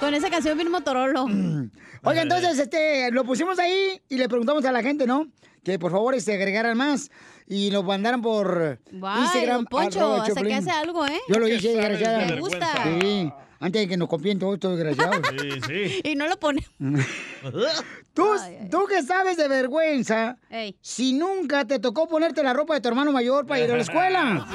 Con esa canción bien Motorolo. Oiga, entonces, este, lo pusimos ahí y le preguntamos a la gente, ¿no? Que por favor se agregaran más y nos mandaran por Guay, Instagram. don Poncho, hasta que hace algo, ¿eh? Yo lo ¿Qué hice, desgraciada. Me gusta. Sí, antes de que nos copien todos estos desgraciados. Sí, sí. Y no lo pone. ¿Tú, tú que sabes de vergüenza, Ey. si nunca te tocó ponerte la ropa de tu hermano mayor para ir a la escuela.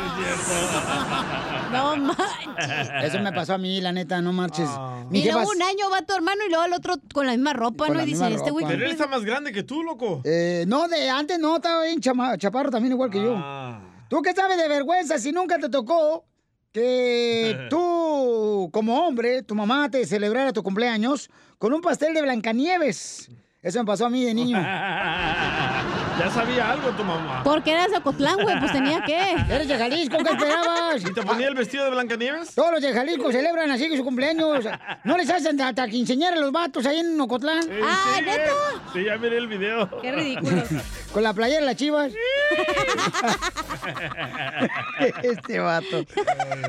No manches. Eso me pasó a mí, la neta, no marches. Mi Y luego jefa- un año va tu hermano y luego el otro con la misma ropa, Con ¿no? Y dice, este güey. ropa. ¿qué Pero él está más grande que tú, loco. Eh, no, de antes no, estaba bien chama- chaparro también, igual que Ah. yo. ¿Tú qué sabes de vergüenza si nunca te tocó que tú, como hombre, tu mamá te celebrara tu cumpleaños con un pastel de Blancanieves? Eso me pasó a mí de niño. Ya sabía algo tu mamá. Porque eras de Ocotlán, güey, pues tenía que. Eres de Jalisco, ¿qué esperabas? ¿Y te ponía el vestido de Blancanieves? Todos los de Jalisco celebran así que su cumpleaños. No les hacen hasta quinceañera a los vatos ahí en Ocotlán. Ah, sí, ¿neta? Sí, ya miré el video. Qué ridículo. Con la playera de las chivas. este vato.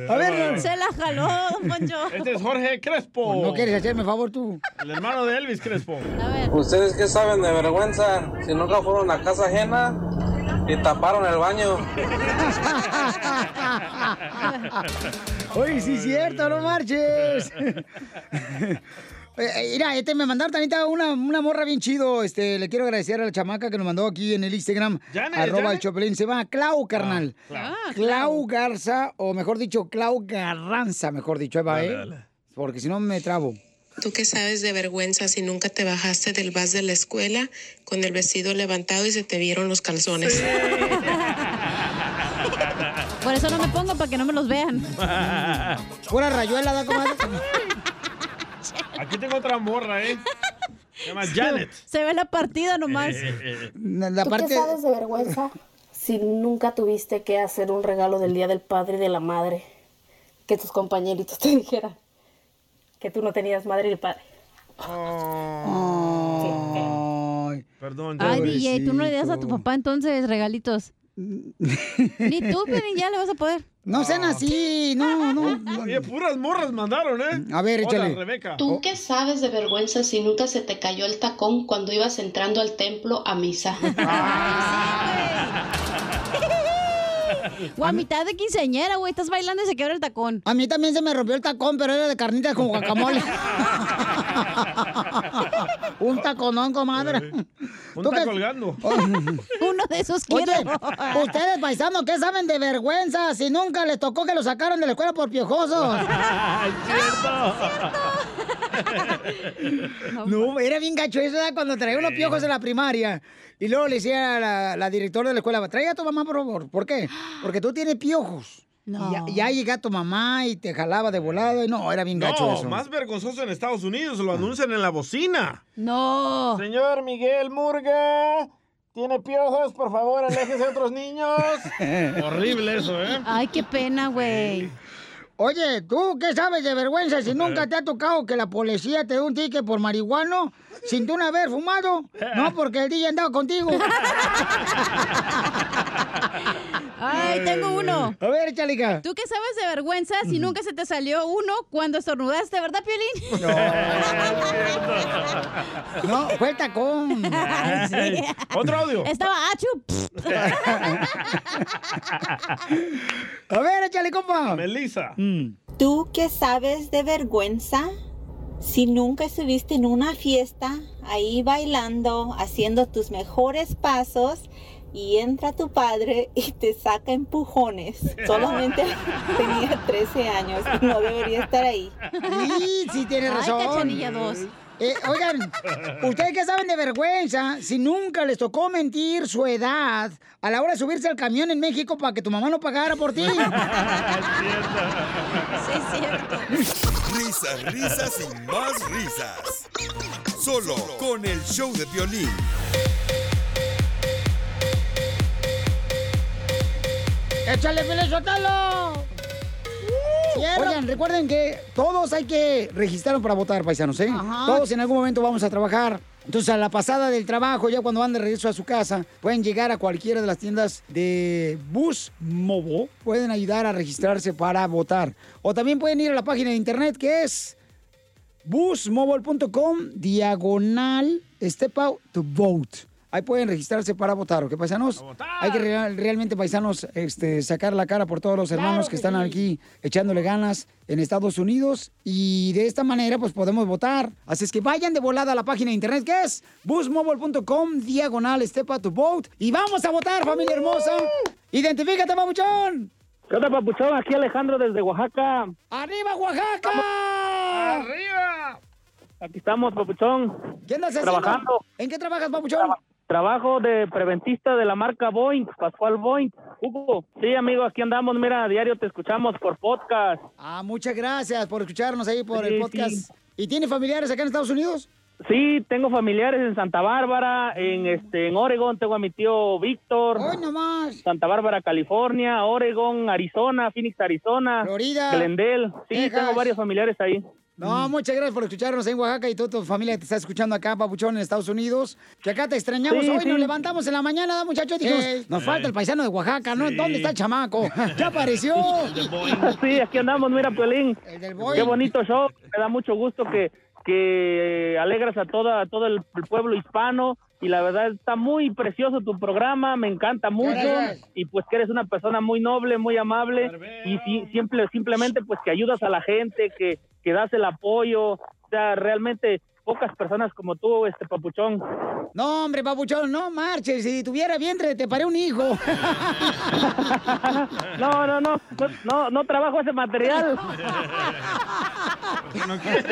A ver, Se la jaló, don Poncho. Este es Jorge Crespo. ¿no quieres hacerme favor tú? El hermano de Elvis Crespo. A ver. ¿Ustedes qué saben de vergüenza? Si nunca fueron a casa ajena y taparon el baño. Oye, sí es cierto, no marches. Eh, Mira, este me mandaron también una, una morra bien chido. Este, le quiero agradecer a la chamaca que nos mandó aquí en el Instagram. ¿Janet, arroba el Janet? Chopelín. Se llama Clau, carnal. Ah, Clau Garza, o mejor dicho, Clau Garranza, mejor dicho. Ahí va, Dale, ¿eh? dale. Porque si no me trabo. ¿Tú qué sabes de vergüenza si nunca te bajaste del bus de la escuela con el vestido levantado y se te vieron los calzones? Por eso no me pongo para que no me los vean. Pura rayuela, da comadre. Aquí tengo otra morra, ¿eh? Se llama Janet. Se ve la partida nomás. La ¿Tú parte. qué sabes de vergüenza si nunca tuviste que hacer un regalo del Día del Padre y de la Madre? Que tus compañeritos te dijeran que tú no tenías madre ni padre. Ay, Perdón, Ay, Janet. DJ, tú no le das a tu papá entonces regalitos. Ni tú, Pelín, ya le vas a poder. No sean así, no, no. Oye, puras morras mandaron, ¿eh? A ver, Hola, échale. Rebeca. ¿Tú qué sabes de vergüenza si nunca se te cayó el tacón cuando ibas entrando al templo a misa? O a mitad de quinceañera, güey, estás bailando y se quebra el tacón. A mí también se me rompió el tacón, pero era de carnitas con guacamole. Un taconón, comadre. Un ¿Tú está colgando. Uno de esos Oye, quiero. ustedes, paisanos, ¿qué saben de vergüenza si nunca les tocó que lo sacaron de la escuela por piojosos? No, era bien gacho eso ¿verdad? cuando traía unos piojos en la primaria. Y luego le decía a la, la directora de la escuela, trae a tu mamá, por favor. ¿Por qué? Porque tú tienes piojos. No. Y ya, ya llega tu mamá y te jalaba de volado. Y no, era bien gacho No, eso. más vergonzoso en Estados Unidos, lo anuncian en la bocina. No. Señor Miguel Murga, ¿tiene piojos? Por favor, aléjese de otros niños. Horrible eso, ¿eh? Ay, qué pena, güey. Oye, ¿tú qué sabes de vergüenza si nunca te ha tocado que la policía te dé un ticket por marihuano sin tú no haber fumado? No, porque el día andaba contigo. Ay, tengo uno. A ver, chalica. ¿Tú qué sabes de vergüenza si nunca se te salió uno cuando estornudaste, verdad, Piolín? No, fue el tacón. Sí. Otro audio. Estaba achu. A ver, échale, compa. Melissa. ¿Tú qué sabes de vergüenza? Si nunca estuviste en una fiesta, ahí bailando, haciendo tus mejores pasos, y entra tu padre y te saca empujones. Solamente tenía 13 años y no debería estar ahí. Sí, sí, tiene Ay, razón. Cachanilla dos. Eh, oigan, ¿ustedes qué saben de vergüenza si nunca les tocó mentir su edad a la hora de subirse al camión en México para que tu mamá no pagara por ti? Sí, es cierto. Risas, risas y más risas. Solo con el show de violín. ¡Échale, Pelé, suéltalo! Oigan, recuerden que todos hay que registrarnos para votar, paisanos, ¿eh? Ajá. Todos en algún momento vamos a trabajar. Entonces, a la pasada del trabajo, ya cuando van de regreso a su casa, pueden llegar a cualquiera de las tiendas de Bus Movo. Pueden ayudar a registrarse para votar. O también pueden ir a la página de internet que es busmobile.com diagonal step out to vote. Ahí pueden registrarse para votar, ¿ok, paisanos? Hay que real- realmente, paisanos, este, sacar la cara por todos los hermanos que, están aquí echándole ganas en Estados Unidos y de esta manera, pues podemos votar. Así es que vayan de volada a la página de internet que es busmobile.com diagonal step to vote y vamos a votar, familia hermosa. Identifícate, papuchón. ¿Qué onda, papuchón? Aquí Alejandro desde Oaxaca. ¡Arriba, Oaxaca! ¡Arriba! Aquí estamos, papuchón. ¿Qué andas haciendo? Trabajando. ¿En qué trabajas, papuchón? Trabajo de preventista de la marca Boeing, Pascual Boeing. Hugo. Sí, amigo, aquí andamos. Mira, a diario te escuchamos por podcast. Ah, muchas gracias por escucharnos ahí por el podcast. sí. ¿Y tiene familiares acá en Estados Unidos? Sí, tengo familiares en Santa Bárbara, en este en Oregon, tengo a mi tío Víctor. ¡Hoy nomás! Santa Bárbara, California, Oregon, Arizona, Phoenix, Arizona. Florida. Glendale. Sí, Texas. tengo varios familiares ahí. No, muchas gracias por escucharnos en Oaxaca y toda tu familia que te está escuchando acá, papuchón, en Estados Unidos. Que acá te extrañamos. Sí, Hoy sí. nos levantamos en la mañana, ¿da, muchachos? Dijimos, nos falta el paisano de Oaxaca, ¿no? Sí. ¿Dónde está el chamaco? ¡Ya apareció! Sí, aquí andamos, mira, Piolín. Boeing. Qué bonito show. Me da mucho gusto que, que alegras a, toda, a todo el, el pueblo hispano. Y la verdad está muy precioso tu programa, me encanta mucho. Gracias. Y pues que eres una persona muy noble, muy amable. Y si- siempre, simplemente pues que ayudas a la gente, que, que das el apoyo. O sea, realmente pocas personas como tú, este papuchón. No, hombre, papuchón, no marches. Si tuviera vientre, te paré un hijo. No, no, no, no, no, no trabajo ese material.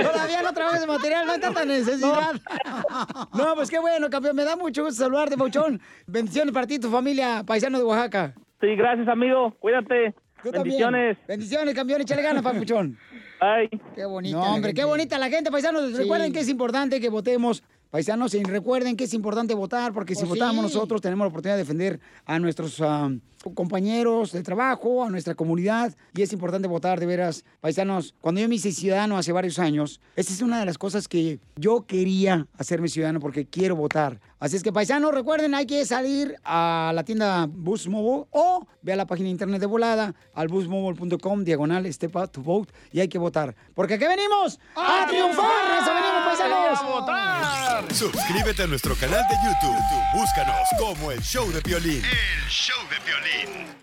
Todavía no trabajo ese material, no hay tanta necesidad. No, pues qué bueno, campeón. Me da mucho gusto saludarte, Pauchón. Bendiciones para ti y tu familia, paisano de Oaxaca. Sí, gracias, amigo. Cuídate. También. Bendiciones. Bendiciones, campeón. Échale ganas, papuchón. Ay. Qué bonita. No, hombre, qué bonita la gente, paisanos. Sí. Recuerden que es importante que votemos. Paisanos, y recuerden que es importante votar porque si Pues votamos nosotros tenemos la oportunidad de defender a nuestros ah, compañeros de trabajo, a nuestra comunidad y es importante votar de veras. Paisanos, cuando yo me hice ciudadano hace varios años, esa es una de las cosas que yo quería hacerme ciudadano porque quiero votar. Así es que, paisanos, recuerden, hay que salir a la tienda Bus Mobile o ve a la página de internet de volada al busmobile.com, diagonal, step out to vote y hay que votar. Porque aquí venimos a, triunfar. Eso venimos, paisanos. ¡A votar! Suscríbete a nuestro canal de YouTube. Búscanos como el show de violín. El show de violín. Berlin.